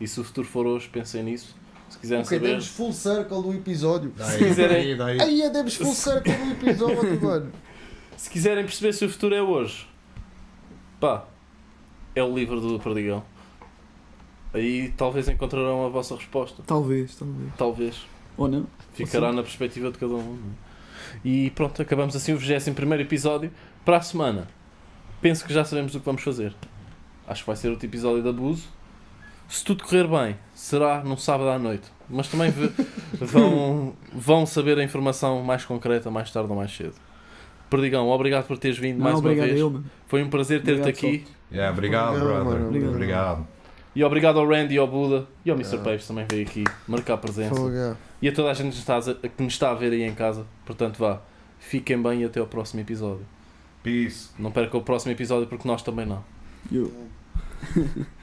E se o futuro for hoje, pensem nisso. Se quiserem Ok, saber. demos full circle do episódio. Se quiserem, daí. Aí demos full circle do episódio, [LAUGHS] mano. se quiserem perceber se o futuro é hoje, pá, é o livro do Perdigão. Aí talvez encontrarão a vossa resposta. Talvez, talvez. Talvez. Ou não? Ficará na perspectiva de cada um. é? E pronto, acabamos assim o 21 episódio. Para a semana, penso que já sabemos o que vamos fazer. Acho que vai ser outro episódio de abuso. Se tudo correr bem, será num sábado à noite. mas também [LAUGHS] vão, vão saber a informação mais concreta mais tarde ou mais cedo. Perdigão, obrigado por teres vindo Não, mais uma vez. eu. Foi um prazer ter-te aqui. Yeah, obrigado, Obrigado, brother. mano. Obrigado. Obrigado. E obrigado ao Randy e ao Buda e ao Mr. Ah. Paves também veio aqui marcar presença. Fogo, é. E a toda a gente que, está a, que nos está a ver aí em casa. Portanto, vá, fiquem bem e até ao próximo episódio. Peace. Não percam o próximo episódio porque nós também não. Eu. [LAUGHS]